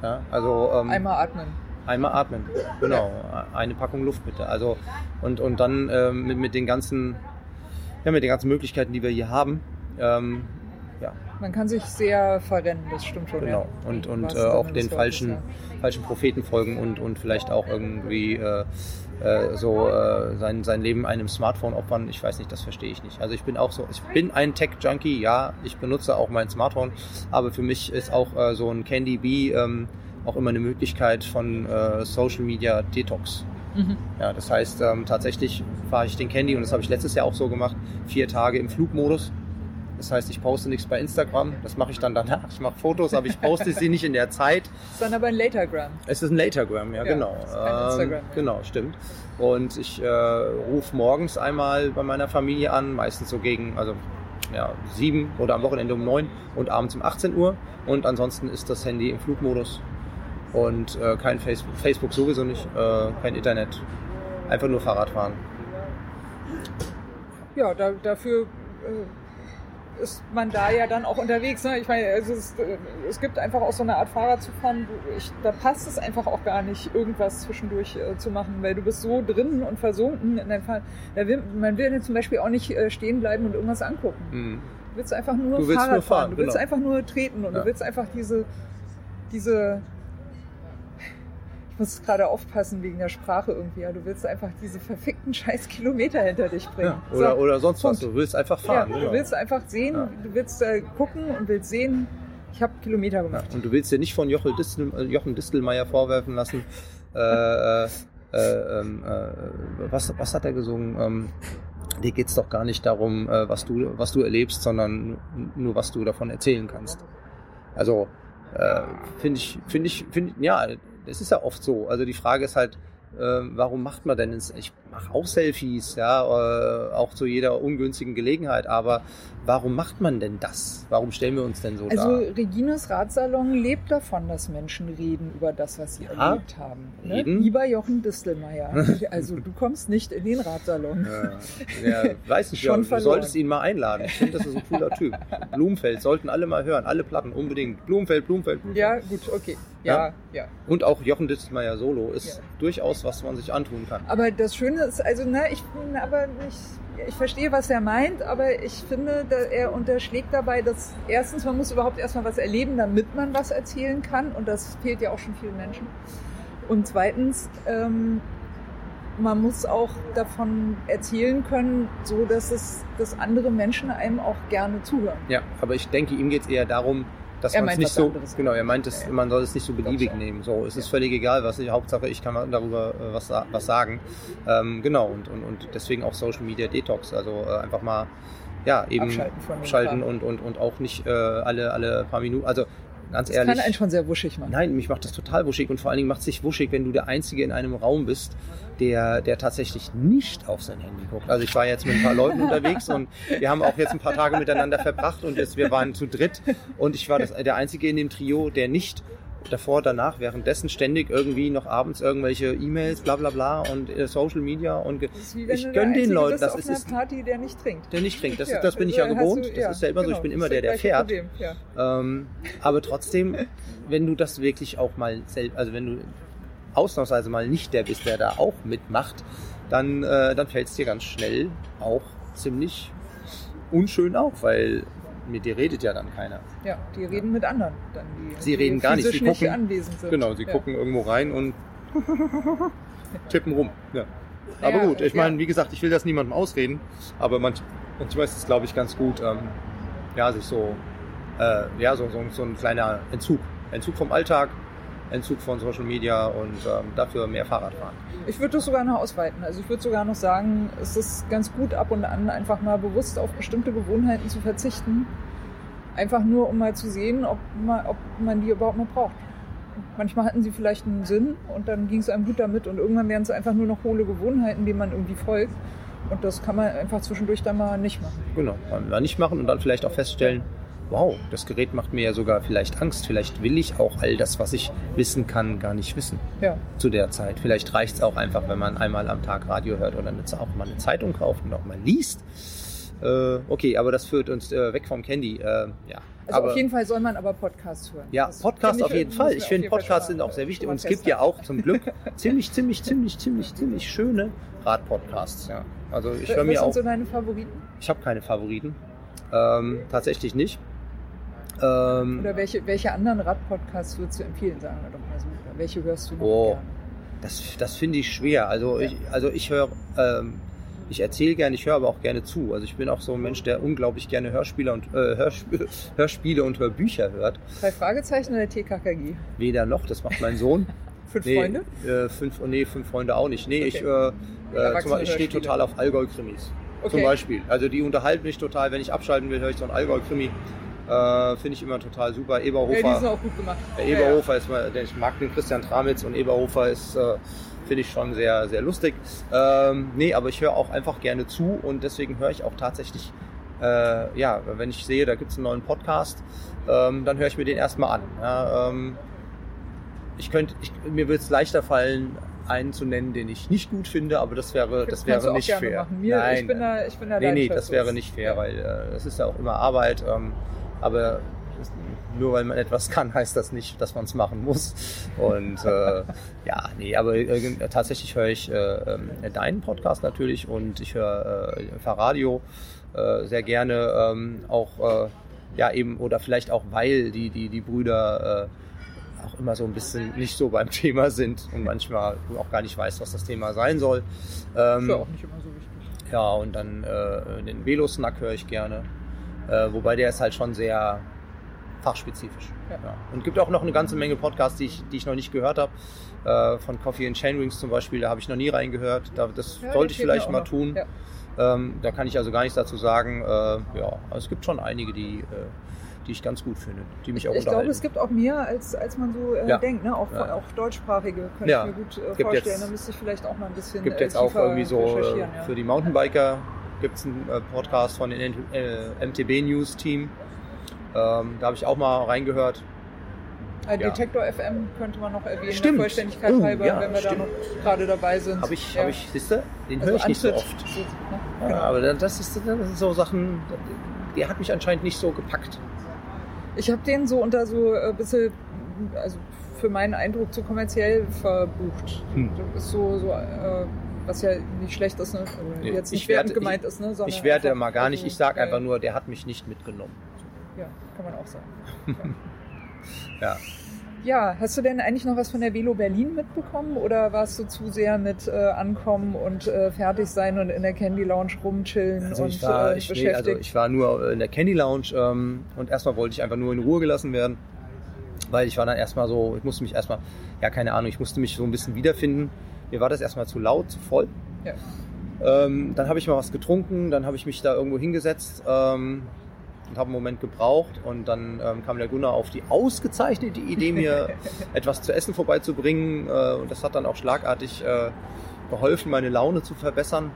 Ja, also ähm, Einmal atmen. Einmal atmen, genau. Eine Packung Luft bitte. Also und, und dann ähm, mit, mit den ganzen, ja, mit den ganzen Möglichkeiten, die wir hier haben, ähm, ja, Man kann sich sehr verrennen, das stimmt schon. genau. Ja. Und, und äh, auch den falschen, falschen Propheten folgen und, und vielleicht auch irgendwie äh, äh, so äh, sein, sein Leben einem Smartphone opfern. Ich weiß nicht, das verstehe ich nicht. Also ich bin auch so, ich bin ein Tech-Junkie, ja, ich benutze auch mein Smartphone, aber für mich ist auch äh, so ein Candy Bee ähm, auch immer eine Möglichkeit von äh, Social Media Detox. Mhm. Ja, das heißt, ähm, tatsächlich fahre ich den Candy und das habe ich letztes Jahr auch so gemacht, vier Tage im Flugmodus. Das heißt, ich poste nichts bei Instagram, das mache ich dann danach. Ich mache Fotos, aber ich poste sie nicht in der Zeit. Ist dann aber ein Latergram. Es ist ein Latergram, ja, Ja, genau. ist kein Instagram. Genau, stimmt. Und ich äh, rufe morgens einmal bei meiner Familie an, meistens so gegen, also ja, sieben oder am Wochenende um neun und abends um 18 Uhr. Und ansonsten ist das Handy im Flugmodus und äh, kein Facebook, Facebook sowieso nicht, äh, kein Internet, einfach nur Fahrradfahren. Ja, da, dafür äh, ist man da ja dann auch unterwegs. Ne? Ich meine, also es, äh, es gibt einfach auch so eine Art Fahrrad zu fahren, wo ich, da passt es einfach auch gar nicht, irgendwas zwischendurch äh, zu machen, weil du bist so drin und versunken in deinem will, man will zum Beispiel auch nicht äh, stehen bleiben und irgendwas angucken. Mhm. Du willst einfach nur Du willst Fahrrad nur fahren, fahren. Du willst genau. einfach nur treten und Ja. du willst einfach diese, diese, ich muss gerade aufpassen wegen der Sprache irgendwie, ja. Du willst einfach diese verfickten scheiß Kilometer hinter dich bringen. Ja, oder, So. oder sonst was. Punkt. Du willst einfach fahren. Ja, genau. du willst einfach sehen, du willst äh, gucken und willst sehen, ich habe Kilometer gemacht. Und du willst dir nicht von Jochel Distel, äh, Jochen Distelmeier vorwerfen lassen, äh, äh, äh, ähm, äh, was, was hat er gesungen? Ähm, dir geht's doch gar nicht darum, was, du, was du erlebst, sondern nur, was du davon erzählen kannst. Also, äh, finde ich, finde ich, finde ja, das ist ja oft so. Also die Frage ist halt, äh, warum macht man denn, ins- ich mache auch Selfies, ja, äh, auch zu jeder ungünstigen Gelegenheit, aber warum macht man denn das? Warum stellen wir uns denn so Also dar? Regines Ratsalon lebt davon, dass Menschen reden über das, was sie Ja, erlebt haben. Ne? Lieber Jochen Distelmeier. Also du kommst nicht in den Ratsalon. Ja, ja, weiß nicht, Schon ja, du solltest ihn mal einladen. Ich finde, das ist ein cooler Typ. Blumenfeld, sollten alle mal hören, alle Platten unbedingt. Blumenfeld, Blumenfeld, Blumenfeld. Ja, gut, okay. Ja, ja. Und auch Jochen Dittmeier Solo ist durchaus, was man sich antun kann. Aber das Schöne ist, also, ne, ich bin aber nicht, ich verstehe, was er meint, aber ich finde, da, er unterschlägt dabei, dass erstens, man muss überhaupt erstmal was erleben, damit man was erzählen kann. Und das fehlt ja auch schon vielen Menschen. Und zweitens, ähm, man muss auch davon erzählen können, so dass es, dass andere Menschen einem auch gerne zuhören. Ja, aber ich denke, ihm geht es eher darum, dass Er man es meint nicht so, anderes. genau, er meint, es, Ja. man soll es nicht so beliebig nehmen. So, es ist völlig egal, was ich, Hauptsache ich kann darüber äh, was, was sagen. Ähm, genau, und, und, und deswegen auch Social Media Detox, also äh, einfach mal, ja, eben Abschalten abschalten und, und, und auch nicht äh, alle, alle paar Minuten, also ganz Das ehrlich. kann einen schon sehr wuschig machen. Nein, mich macht das total wuschig und vor allen Dingen macht es sich wuschig, wenn du der Einzige in einem Raum bist, der, der tatsächlich nicht auf sein Handy guckt. Also ich war jetzt mit ein paar Leuten unterwegs und wir haben auch jetzt ein paar Tage miteinander verbracht und jetzt, wir waren zu dritt und ich war das, der Einzige in dem Trio, der nicht davor, danach, währenddessen ständig irgendwie noch abends irgendwelche E-Mails, bla bla bla und äh, Social Media und ich gönne den Leuten, das ist, einer ist Party, der nicht trinkt. der nicht trinkt. Das, Ja, das bin ich ja also gewohnt. du- das ist ja immer so. Ich genau, bin immer der, der fährt. Problem, ja. Ähm, aber trotzdem, wenn du das wirklich auch mal selbst, also wenn du ausnahmsweise mal nicht der bist, der da auch mitmacht, dann, äh, dann fällt es dir ganz schnell auch ziemlich unschön auf, weil mit dir redet ja dann keiner. Ja, die reden mit anderen. Dann die, Sie die reden gar nicht, sie nicht gucken- anwesend sind. Genau, sie ja. gucken irgendwo rein und tippen rum. Ja. Aber Ja, gut, ich ja. meine, wie gesagt, ich will das niemandem ausreden, aber manch, manchmal ist es, glaube ich, ganz gut, ähm, ja, sich so, äh, ja, so, so, so ein kleiner Entzug. Entzug vom Alltag, Entzug von Social Media und ähm, dafür mehr Fahrrad fahren. Ich würde das sogar noch ausweiten. Also ich würde sogar noch sagen, es ist ganz gut ab und an einfach mal bewusst auf bestimmte Gewohnheiten zu verzichten. Einfach nur, um mal zu sehen, ob man, ob man die überhaupt noch braucht. Manchmal hatten sie vielleicht einen Sinn und dann ging es einem gut damit und irgendwann werden es einfach nur noch hohle Gewohnheiten, denen man irgendwie folgt. Und das kann man einfach zwischendurch dann mal nicht machen. Genau, mal nicht machen und dann vielleicht auch feststellen, wow, das Gerät macht mir ja sogar vielleicht Angst. Vielleicht will ich auch all das, was ich wissen kann, gar nicht wissen. Ja, zu der Zeit. Vielleicht reicht es auch einfach, wenn man einmal am Tag Radio hört oder auch mal eine Zeitung kauft und auch mal liest. Äh, okay, aber das führt uns äh, weg vom Candy. Äh, ja. also aber, auf jeden Fall soll man aber Podcasts hören. Ja, Das Podcast finde auf jeden Fall. Ich finde Podcasts sind auch sehr wichtig. Und es gibt ja auch zum Glück ziemlich, ziemlich, ziemlich, ziemlich, ziemlich schöne Radpodcasts. Ja. Also ich höre Was mir sind auch. so deine Favoriten? Ich habe keine Favoriten. Ähm, tatsächlich nicht. Ähm, Oder welche, welche anderen Radpodcasts würdest du empfehlen, sagen wir doch mal so? Oder welche hörst du noch Oh. gerne? Das, das finde ich schwer. Also ich, also ich höre, ähm, ich erzähle gerne, ich höre aber auch gerne zu. Also ich bin auch so ein Mensch, der unglaublich gerne Hörspiele und äh, Hörsp Hörspiele und Hörbücher hört. Drei Fragezeichen oder TKKG? Weder noch, das macht mein Sohn. Fünf nee, Freunde? Äh, fünf, nee, fünf Freunde auch nicht. Nee, Okay. ich, äh, äh, zum ich stehe total auf Allgäu-Krimis. Zum Okay. Beispiel. Also die unterhalten mich total. Wenn ich abschalten will, höre ich so ein Allgäu-Krimi. Äh, Finde ich immer total super. Eberhofer. Ja, die sind auch gut gemacht. Der Ja, Eberhofer ist mal, ich mag den Christian Tramitz und Eberhofer ist, äh, finde ich schon sehr, sehr lustig. Ähm, nee, aber ich höre auch einfach gerne zu und deswegen höre ich auch tatsächlich, äh, ja, wenn ich sehe, da gibt es einen neuen Podcast, ähm, dann höre ich mir den erstmal an. Ja, ähm, ich könnte, mir würde es leichter fallen, einen zu nennen, den ich nicht gut finde, aber das wäre, das Kannst du wäre auch nicht gerne fair. Mir, Nein, ich bin da, ich bin da nee, nee, das wäre nicht fair, Ja. weil äh, es ist ja auch immer Arbeit. Ähm, aber nur weil man etwas kann, heißt das nicht, dass man es machen muss. Und äh, ja, nee, aber äh, tatsächlich höre ich äh, ähm, deinen Podcast natürlich und ich höre äh, Fahrradio äh, sehr gerne ähm, auch äh, ja eben oder vielleicht auch weil die die die Brüder äh, auch immer so ein bisschen nicht so beim Thema sind und manchmal auch gar nicht weißt, was das Thema sein soll. Ähm, Ist ja auch nicht immer so wichtig. ja, und dann den Velo-Snack höre ich gerne. Äh, wobei der ist halt schon sehr fachspezifisch. Ja. Ja. Und gibt auch noch eine ganze Menge Podcasts, die ich, die ich noch nicht gehört habe. Äh, von Coffee and Chainrings zum Beispiel, da habe ich noch nie reingehört. Da, das Ja, sollte ich vielleicht auch mal noch. tun. Ähm, da kann ich also gar nichts dazu sagen. Äh, ja, es gibt schon einige, die, äh, die ich ganz gut finde, die mich auch Ich glaube, unterhalten. es gibt auch mehr, als, als man so äh, Ja. denkt. Ne? Auch, Ja. auch deutschsprachige könnte Ja. ich mir gut äh, vorstellen. jetzt- da müsste ich vielleicht auch mal ein bisschen gibt äh, jetzt auch tiefer irgendwie so äh, für die Mountainbiker gibt es einen äh, Podcast von den äh, MTB News Team. Ähm, da habe ich auch mal reingehört. Äh, ja. Detektor FM könnte man noch erwähnen, Stimmt. der Vollständigkeit Oh, halber, ja, wenn wir stimmt. da noch gerade dabei sind. Habe ich, Ja. hab ich, siehst du, den Also höre ich nicht so oft. so, ne? Genau. aber das, ist, das sind so Sachen, der hat mich anscheinend nicht so gepackt. Ich habe den so unter so ein bisschen, also für meinen Eindruck zu kommerziell verbucht. Hm. Das ist so, so äh, was ja nicht schlecht ist, ne? Also Nee, jetzt nicht ich wertend werte- gemeint ist, ne? Sondern Ich werte einfach- mal gar nicht, also, ich sage äh, einfach nur, der hat mich nicht mitgenommen. Ja, kann man auch sagen. Ja. Ja, hast du denn eigentlich noch was von der Velo Berlin mitbekommen oder warst du zu sehr mit äh, Ankommen und äh, fertig sein und in der Candy Lounge rumchillen Also und ich war, äh, ich, nee, beschäftigt? also ich war nur in der Candy Lounge ähm, und erstmal wollte ich einfach nur in Ruhe gelassen werden, weil ich war dann erstmal so, ich musste mich erstmal, ja keine Ahnung, ich musste mich so ein bisschen wiederfinden. Mir war das erstmal zu laut, zu voll. Ja. Ähm, dann habe ich mal was getrunken, dann habe ich mich da irgendwo hingesetzt ähm, und habe einen Moment gebraucht und dann ähm, kam der Gunnar auf die ausgezeichnete Idee, mir etwas zu essen vorbeizubringen äh, und das hat dann auch schlagartig äh, geholfen, meine Laune zu verbessern.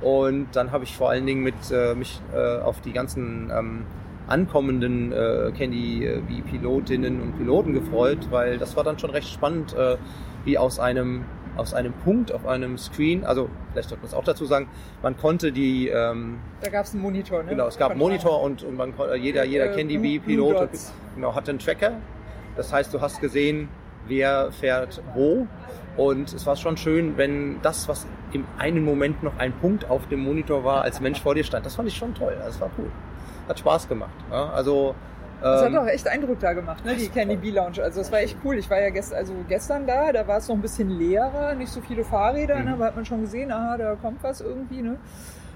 Und dann habe ich vor allen Dingen mit, äh, mich äh, auf die ganzen ähm, ankommenden äh, Candy äh, wie Pilotinnen und Piloten gefreut, weil das war dann schon recht spannend, äh, wie aus einem aus einem Punkt auf einem Screen, also vielleicht sollte man es auch dazu sagen, man konnte die, ähm, da gab es einen Monitor, ne? genau, es gab einen Monitor und, und man, kon- äh, jeder, jeder Äh, Candy Bee Pilot genau, hatte einen Tracker. Das heißt, du hast gesehen, wer fährt wo. Und es war schon schön, wenn das, was im einen Moment noch ein Punkt auf dem Monitor war, als Mensch vor dir stand. Das fand ich schon toll. Das war cool. Hat Spaß gemacht. Ja, also, Das hat ähm, auch echt Eindruck da gemacht, ne? die Candy Bee Lounge. Also das war echt cool. Ich war ja gest, also gestern da, da war es noch ein bisschen leerer, nicht so viele Fahrräder, Mhm. ne? aber hat man schon gesehen, aha, da kommt was irgendwie. Ne?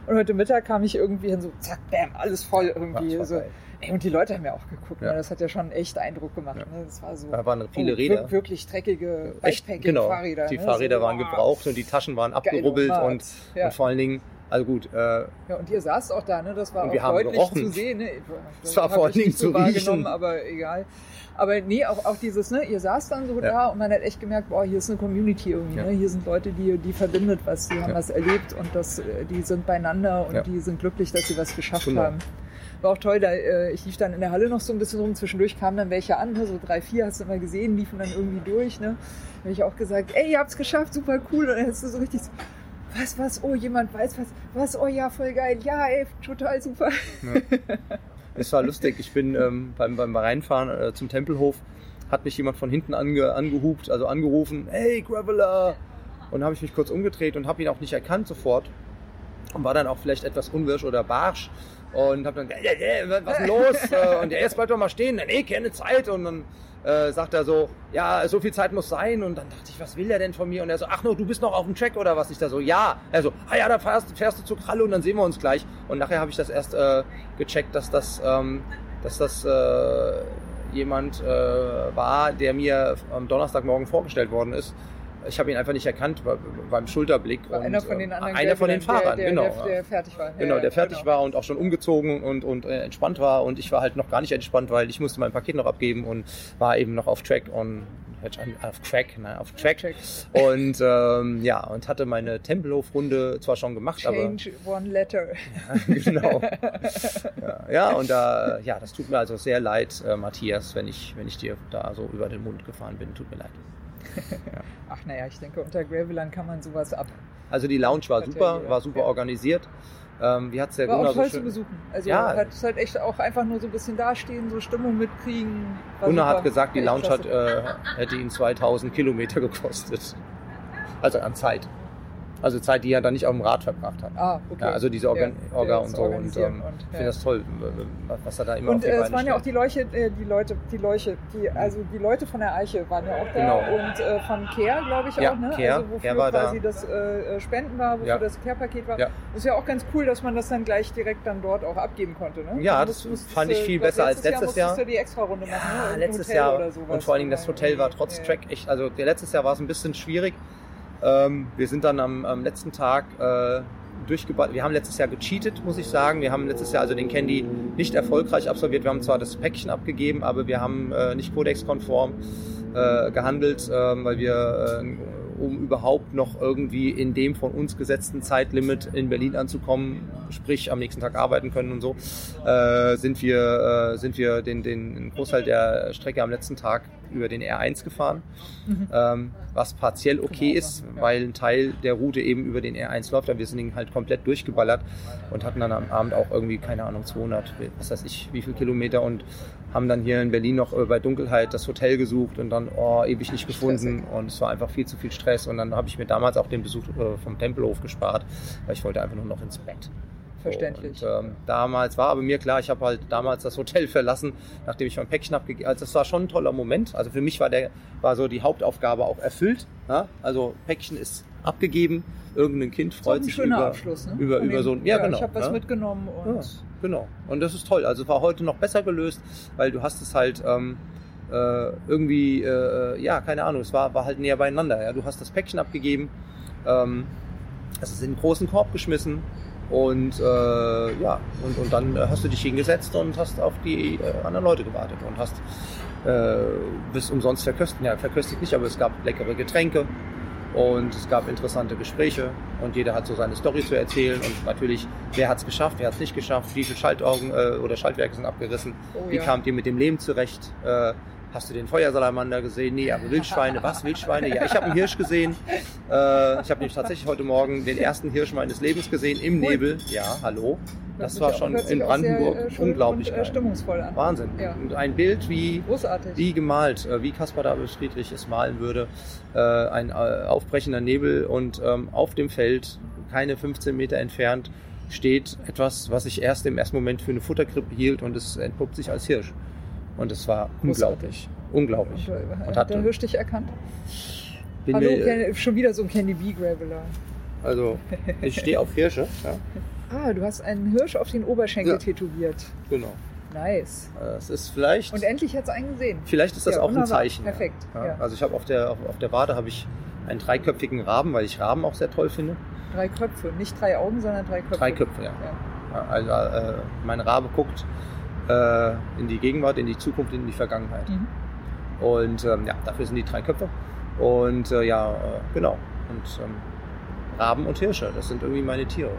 Und heute Mittag kam ich irgendwie hin, so zack, bam, alles voll irgendwie. so. geil. Ey, und die Leute haben ja auch geguckt. Ja. Ne? Das hat ja schon echt Eindruck gemacht. Ja. Ne? Das war so. Da waren viele oh, Räder. wir- Wirklich dreckige Echt, genau. Fahrräder. Die ne? Fahrräder so, waren wow. gebraucht und die Taschen waren abgerubbelt und, Ja. und vor allen Dingen, also gut, äh, Ja, und ihr saßt auch da, ne? Das war auch haben deutlich gerochen. zu sehen. Ne? Es war Hab vor allen Dingen nicht so zu wahrgenommen, riechen. aber egal. Aber nee, auch, auch dieses, ne, ihr saßt dann so Ja. da und man hat echt gemerkt, boah, hier ist eine Community irgendwie, Ja. ne? Hier sind Leute, die, die verbindet was, die haben Ja. was erlebt und das, äh, die sind beieinander und die sind glücklich, dass sie was geschafft Genau. haben. War auch toll, da, äh, ich lief dann in der Halle noch so ein bisschen rum, zwischendurch kamen dann welche an, ne? so drei, vier hast du immer gesehen, liefen dann irgendwie durch, ne? Da habe ich auch gesagt, ey, ihr habt's geschafft, super cool. Und dann hast du so richtig so, was, was, oh, jemand weiß was, was, oh ja, voll geil, ja, ey, total super. Es war lustig. Ich bin ähm, beim, beim Reinfahren äh, zum Tempelhof, hat mich jemand von hinten ange, angehupt, also angerufen, hey Graveler! Und habe ich mich kurz umgedreht und habe ihn auch nicht erkannt sofort. Und war dann auch vielleicht etwas unwirsch oder barsch. Und habe dann, äh, äh, was ist los? Äh, und der jetzt bleibt doch mal stehen, nee, keine Zeit. Und dann äh, sagt er so, ja, so viel Zeit muss sein. Und dann dachte ich, was will der denn von mir? Und er so, ach no, du bist noch auf dem Track oder was? Ich da so, ja. Er so, ah ja, da fährst, fährst du zur Kralle und dann sehen wir uns gleich. Und nachher habe ich das erst äh, gecheckt, dass das, ähm, dass das äh, jemand äh, war, der mir am Donnerstagmorgen vorgestellt worden ist. Ich habe ihn einfach nicht erkannt be- beim Schulterblick. War und, einer von den äh, anderen Einer von den Fahrern, der, genau. Der, ja. der fertig war. Genau, Ja, der fertig genau. war und auch schon umgezogen und, und äh, entspannt war. Und ich war halt noch gar nicht entspannt, weil ich musste mein Paket noch abgeben und war eben noch auf Track und auf Track, nein, auf Track. Track. Und ähm, ja, und hatte meine Tempelhof-Runde zwar schon gemacht, Change one letter. aber genau. Ja, ja, und da, ja, das tut mir also sehr leid, äh, Matthias, wenn ich, wenn ich dir da so über den Mund gefahren bin. Tut mir leid. Ach naja, ich denke, unter Gravelern kann man sowas ab. Also die Lounge war Hat super, war super organisiert. Ähm, wie hat's der War Gunnar auch toll so zu schön... besuchen. Also Ja. hat es halt echt auch einfach nur so ein bisschen dastehen, so Stimmung mitkriegen. Gunnar hat gesagt, die Lounge hat, äh, hätte ihn 2000 Kilometer gekostet. Also an Zeit. Also Zeit, die er dann nicht auf dem Rad verbracht hat. Ah, okay. Ja, also diese Organ Ja, Orga das und so. Und, ähm, und, ich finde das toll, was er da immer Und äh, es waren ja auch die Leute, äh, die Leute, die Leute, die, also die Leute von der Eiche waren ja auch da Genau. und äh, von Care, glaube ich Ja, auch, ne? Care, also wofür Care war da. quasi das äh, Spenden war, wofür das Care-Paket war. Ja. Ist ja auch ganz cool, dass man das dann gleich direkt dann dort auch abgeben konnte, ne? Ja, das fand ich äh, viel besser als letztes Jahr. Jahr. musstest du die Extra-Runde machen, ne? Letztes Jahr und vor allen Dingen das Hotel war trotz. Track echt, also letztes Jahr war es ein bisschen schwierig. Ähm, wir sind dann am, am letzten Tag äh, durchgeballt. Wir haben letztes Jahr gecheatet, muss ich sagen. Wir haben letztes Jahr also den Candy nicht erfolgreich absolviert. Wir haben zwar das Päckchen abgegeben, aber wir haben äh, nicht kodexkonform äh, gehandelt, ähm, weil wir äh, um überhaupt noch irgendwie in dem von uns gesetzten Zeitlimit in Berlin anzukommen, sprich am nächsten Tag arbeiten können und so, äh, sind wir, äh, sind wir den, den Großteil der Strecke am letzten Tag über den R1 gefahren, Mhm. ähm, was partiell okay Genau, ist, ja. weil ein Teil der Route eben über den R1 läuft, aber wir sind ihn halt komplett durchgeballert und hatten dann am Abend auch irgendwie, keine Ahnung, 200, was weiß ich, wie viel Kilometer und haben dann hier in Berlin noch äh, bei Dunkelheit das Hotel gesucht und dann oh, ewig nicht gefunden und es war einfach viel zu viel Stress und dann habe ich mir damals auch den Besuch äh, vom Tempelhof gespart, weil ich wollte einfach nur noch ins Bett. Verständlich. Und, ähm, damals war aber mir klar, ich habe halt damals das Hotel verlassen, nachdem ich mein Päckchen abgegeben Also das war schon ein toller Moment. Also für mich war der war so die Hauptaufgabe auch erfüllt. Ja? Also Päckchen ist abgegeben, irgendein Kind freut sich über, Abschluss, ne? über, über so ein, ja, genau. Ich habe was ja? mitgenommen und Ja, genau. Und das ist toll. Also war heute noch besser gelöst, weil du hast es halt ähm, äh, irgendwie, äh, ja, keine Ahnung, es war, war halt näher beieinander. Ja? Du hast das Päckchen abgegeben, ähm, es ist in einen großen Korb geschmissen und äh, ja, und, und dann hast du dich hingesetzt und hast auf die äh, anderen Leute gewartet und hast äh, bist umsonst verköstigt. Ja, verköstigt nicht, aber es gab leckere Getränke und es gab interessante Gespräche und jeder hat so seine Story zu erzählen. Und natürlich, wer hat es geschafft, wer hat es nicht geschafft, wie viele Schaltaugen äh, oder Schaltwerke sind abgerissen, Oh wie ja. kamt ihr mit dem Leben zurecht, äh, hast du den Feuersalamander gesehen, nee, aber Wildschweine, was, Wildschweine, ja, ich habe einen Hirsch gesehen, äh, ich habe nämlich tatsächlich heute Morgen den ersten Hirsch meines Lebens gesehen, im Ui. Nebel, ja, hallo, das war schon in auch sehr, Brandenburg äh, unglaublich und, äh, stimmungsvoll an. Wahnsinn. Ja. Und ein Bild wie, Großartig. wie gemalt, äh, wie Caspar David Friedrich es malen würde. Äh, ein äh, aufbrechender Nebel und ähm, auf dem Feld, keine 15 Meter entfernt, steht etwas, was ich erst im ersten Moment für eine Futterkrippe hielt und es entpuppt sich als Hirsch. Und es war unglaublich. Unglaublich. Und, äh, Und hat der Hirsch dich erkannt? Bin Hallo, mir, Ken- schon wieder so ein Candy Bee Graveler. also, ich stehe auf Hirsche. Ja, Ah, du hast einen Hirsch auf den Oberschenkel Ja. tätowiert. genau. Nice. Äh, Es ist vielleicht. Und endlich hat es einen gesehen. Vielleicht ist das Ja, auch ein wunderbar. Zeichen. ja. Perfekt. Also ich habe auf der, auf, auf der Wade habe ich einen dreiköpfigen Raben, weil ich Raben auch sehr toll finde. Drei Köpfe. Nicht drei Augen, sondern drei Köpfe. Drei Köpfe. Ja, Also äh, mein Rabe guckt äh, in die Gegenwart, in die Zukunft, in die Vergangenheit. Mhm. Und ähm, ja, dafür sind die drei Köpfe. Und äh, ja, äh, genau. Und ähm, Raben und Hirsche, das sind irgendwie meine Tiere.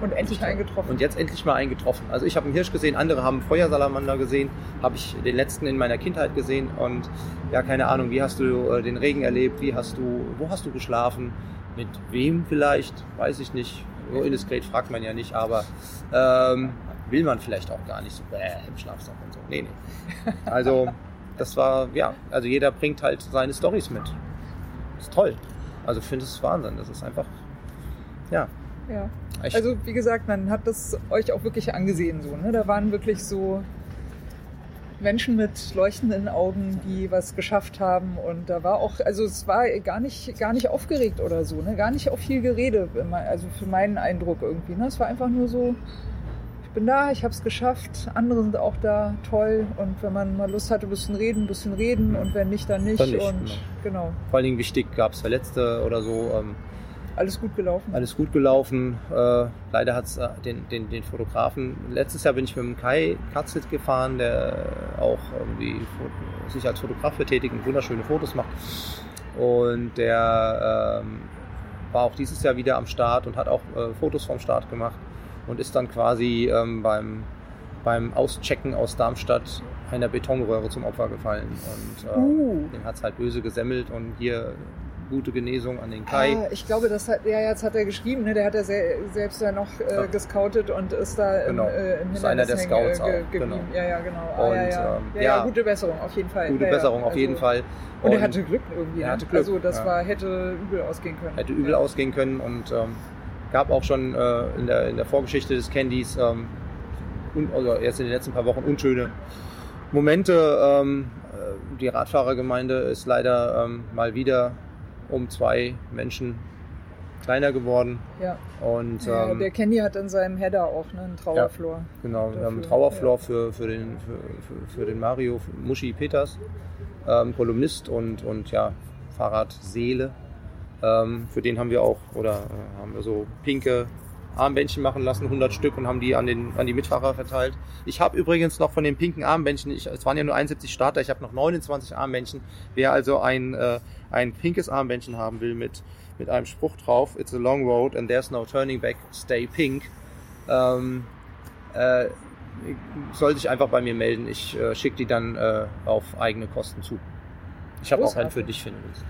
Und endlich eingetroffen. Und jetzt endlich mal eingetroffen. Also ich habe einen Hirsch gesehen, andere haben einen Feuersalamander gesehen, habe ich den letzten in meiner Kindheit gesehen und ja, keine Ahnung, wie hast du äh, den Regen erlebt, wie hast du, wo hast du geschlafen, mit wem vielleicht, weiß ich nicht. So indiskret fragt man ja nicht, aber ähm, will man vielleicht auch gar nicht so bäh, im Schlafsack und so. Nee, nee. Also das war, ja, also jeder bringt halt seine Stories mit. ist toll. Also ich finde es Wahnsinn. Das ist einfach, ja, ja. echt. Also wie gesagt, man hat das euch auch wirklich angesehen so. Ne? Da waren wirklich so Menschen mit leuchtenden Augen, die was geschafft haben. Und da war auch, also es war gar nicht, gar nicht aufgeregt oder so, ne? gar nicht auch viel Gerede, also für meinen Eindruck irgendwie. Ne? Es war einfach nur so, bin da, ich habe es geschafft, andere sind auch da, toll. Und wenn man mal Lust hatte, ein bisschen reden, ein bisschen reden und wenn nicht, dann nicht. Dann nicht, und genau, Vor allen Dingen wichtig, gab es Verletzte oder so. Ähm, alles gut gelaufen. alles gut gelaufen. Äh, leider hat es den, den, den Fotografen. Letztes Jahr bin ich mit dem Kai Katzit gefahren, der auch irgendwie sich als Fotograf betätigt und wunderschöne Fotos macht. Und der ähm, war auch dieses Jahr wieder am Start und hat auch äh, Fotos vom Start gemacht und ist dann quasi ähm, beim, beim Auschecken aus Darmstadt einer Betonröhre zum Opfer gefallen. Und ähm, Uh. den hat es halt böse gesemmelt und hier gute Genesung an den Kai. Ah, ich glaube, das hat, ja, jetzt hat er geschrieben, ne? der hat ja se selbst ja noch äh, Ja. gescoutet und ist da im, Genau. äh, im Ist einer der hängen, Scouts äh, ge auch, genau. Ja, ja, genau. Ah, Und, ja, ja. ähm, ja, gute Besserung auf jeden Fall. Gute. Besserung auf Also- jeden Fall. Und er hatte Glück irgendwie. Er ne? hatte Glück, Also das war, hätte übel ausgehen können. hätte übel ausgehen können und ähm, gab auch schon äh, in, der, in der Vorgeschichte des Candys, ähm, un, also erst in den letzten paar Wochen, unschöne Momente. Ähm, äh, die Radfahrergemeinde ist leider ähm, mal wieder um zwei Menschen kleiner geworden. Ja. Und Ja, ähm, der Candy hat in seinem Header auch ne, einen Trauerflor. Genau, wir haben einen dafür, Trauerflor für, für, den, für, für, für den Mario Muschi Peters, ähm, Kolumnist und, und ja, Fahrradseele. Ähm, für den haben wir auch, oder äh, haben wir so pinke Armbändchen machen lassen, 100 Stück und haben die an, den, an die Mitfahrer verteilt. Ich habe übrigens noch von den pinken Armbändchen, ich, es waren ja nur 71 Starter, ich habe noch 29 Armbändchen. Wer also ein, äh, ein pinkes Armbändchen haben will mit, mit einem Spruch drauf, It's a long road and there's no turning back, stay pink, ähm, äh, soll sich einfach bei mir melden. Ich äh, schicke die dann äh, auf eigene Kosten zu. Ich habe auch einen für dich, wenn du willst.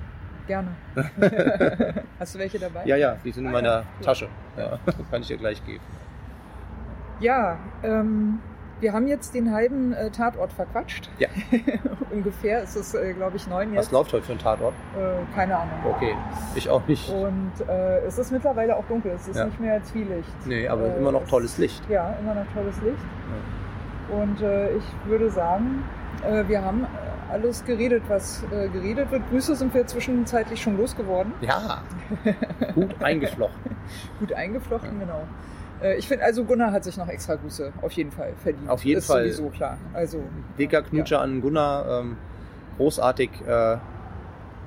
Gerne. Hast du welche dabei? Ja, ja, die sind in Ah, meiner ja, cool. Tasche. Ja, kann ich dir gleich geben. Ja, ähm, wir haben jetzt den halben äh, Tatort verquatscht. Ja. Ungefähr ist es, äh, glaube ich, neun Was jetzt. läuft heute für ein Tatort? Äh, keine Ahnung. Okay, ich auch nicht. Und äh, es ist mittlerweile auch dunkel, es ist Ja. nicht mehr Zwielicht. Nee, aber Äh, immer noch es- tolles Licht. Ja, immer noch tolles Licht. Und äh, ich würde sagen, wir haben alles geredet, was äh, geredet wird. Grüße sind wir zwischenzeitlich schon losgeworden. Ja, gut eingeflochten. Gut eingeflochten, genau. Äh, ich finde, also Gunnar hat sich noch extra Grüße auf jeden Fall verdient. Auf jeden ist Fall. sowieso klar. Also, Dicker Knutscher an Gunnar, ähm, großartig. Äh,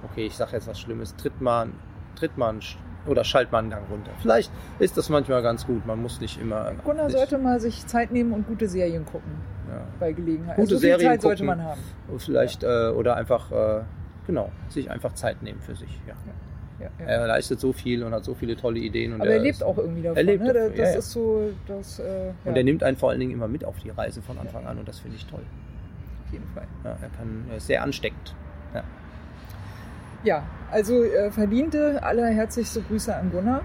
okay, ich sage jetzt was Schlimmes. Tritt mal, tritt mal einen oder schalt mal einen Gang runter. Vielleicht ist das manchmal ganz gut. Man muss nicht immer. Gunnar nicht, sollte mal sich Zeit nehmen und gute Serien gucken Ja. bei Gelegenheit. Gute also Serien Zeit sollte man haben. Vielleicht äh, oder einfach äh, genau sich einfach Zeit nehmen für sich. Ja. Ja, ja. Er leistet so viel und hat so viele tolle Ideen und Aber er ist- lebt auch irgendwie davon. er lebt ne? davon, Das ja, ja. ist so, das, äh, ja, und er nimmt einen vor allen Dingen immer mit auf die Reise von Anfang an und das finde ich toll. auf jeden Fall. Ja, er, kann, er ist sehr ansteckend. Ja. Ja, also äh, verdiente allerherzlichste Grüße an Gunnar.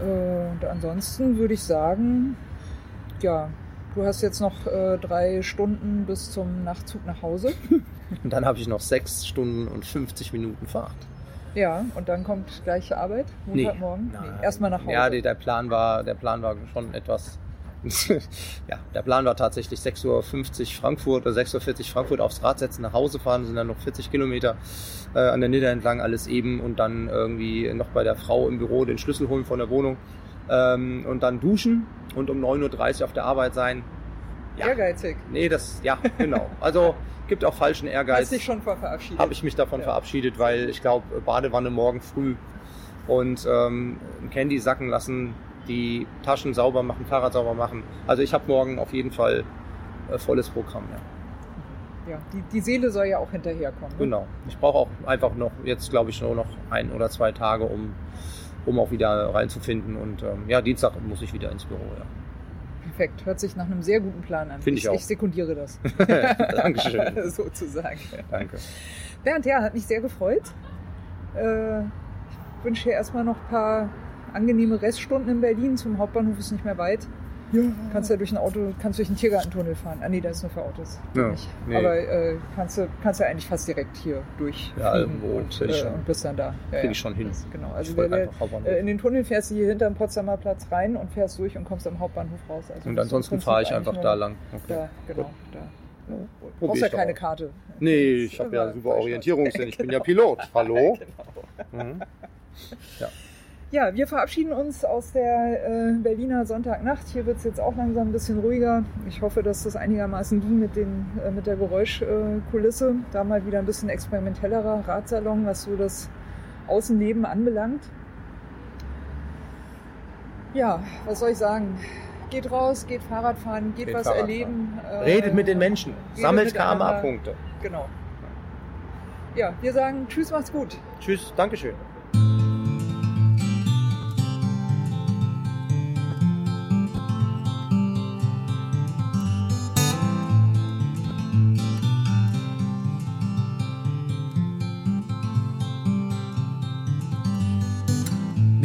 Äh, und ansonsten würde ich sagen, ja, du hast jetzt noch äh, drei Stunden bis zum Nachtzug nach Hause. Und dann habe ich noch sechs Stunden und 50 Minuten Fahrt. Ja, und dann kommt gleiche Arbeit, Montagmorgen. Nein. erstmal nach Hause. Ja, der Plan war, der Plan war schon etwas. Ja, der Plan war tatsächlich 6.50 Uhr Frankfurt oder 6.40 Uhr Frankfurt aufs Rad setzen, nach Hause fahren, sind dann noch 40 Kilometer äh, an der Nidder entlang, alles eben und dann irgendwie noch bei der Frau im Büro den Schlüssel holen von der Wohnung ähm, und dann duschen und um 9.30 Uhr auf der Arbeit sein. Ja, Ehrgeizig. nee, das, ja, genau. Also gibt auch falschen Hast Ehrgeiz dich schon verabschiedet. habe ich mich davon Ja. verabschiedet, weil ich glaube, Badewanne morgen früh und ähm, ein Candy sacken lassen, die Taschen sauber machen, Fahrrad sauber machen. Also ich habe morgen auf jeden Fall äh, volles Programm. Ja. Ja, die, die Seele soll ja auch hinterherkommen. ne? Genau. Ich brauche auch einfach noch, jetzt glaube ich nur noch ein oder zwei Tage, um, um auch wieder reinzufinden. Und ähm, ja, Dienstag muss ich wieder ins Büro. Ja. Perfekt, hört sich nach einem sehr guten Plan an. Finde ich auch. Ich sekundiere das. Dankeschön. Sozusagen. Danke. Bernd, ja, hat mich sehr gefreut. Äh, ich wünsche dir erstmal noch ein paar angenehme Reststunden in Berlin. Zum Hauptbahnhof ist nicht mehr weit. Ja. Kannst ja durch ein Auto, kannst durch einen Tiergartentunnel fahren. Ah nee, das ist nur für Autos. Ja, nee. Aber äh, kannst du kannst ja eigentlich fast direkt hier durch Ja, irgendwo und, äh, schon. und bist dann da. Ja, Krieg ich schon hin. Das, genau. Also einfach Hauptbahnhof. äh, in den Tunnel fährst du hier hinterm Potsdamer Platz rein und fährst durch und kommst am Hauptbahnhof raus. Also Und ansonsten fahre ich einfach da lang. Okay. Da, genau. Da. Ja, Du brauchst ja keine auch. Karte. Nee, ich habe ja super. Orientierungssinn. Ich bin ja Pilot. Hallo? Genau. Mhm. Ja, wir verabschieden uns aus der äh, Berliner Sonntagnacht. Hier wird es jetzt auch langsam ein bisschen ruhiger. Ich hoffe, dass das einigermaßen ging mit, den, äh, mit der Geräuschkulisse. da mal wieder ein bisschen experimentellerer Radsalon, was so das Außenleben anbelangt. Ja, was soll ich sagen? Geht raus, geht Fahrrad fahren, geht, Geht was Fahrrad erleben. äh, Redet mit den Menschen. Sammelt. KMA-Punkte. Genau. Ja, wir sagen Tschüss, macht's gut. Tschüss, Dankeschön.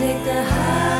take the highs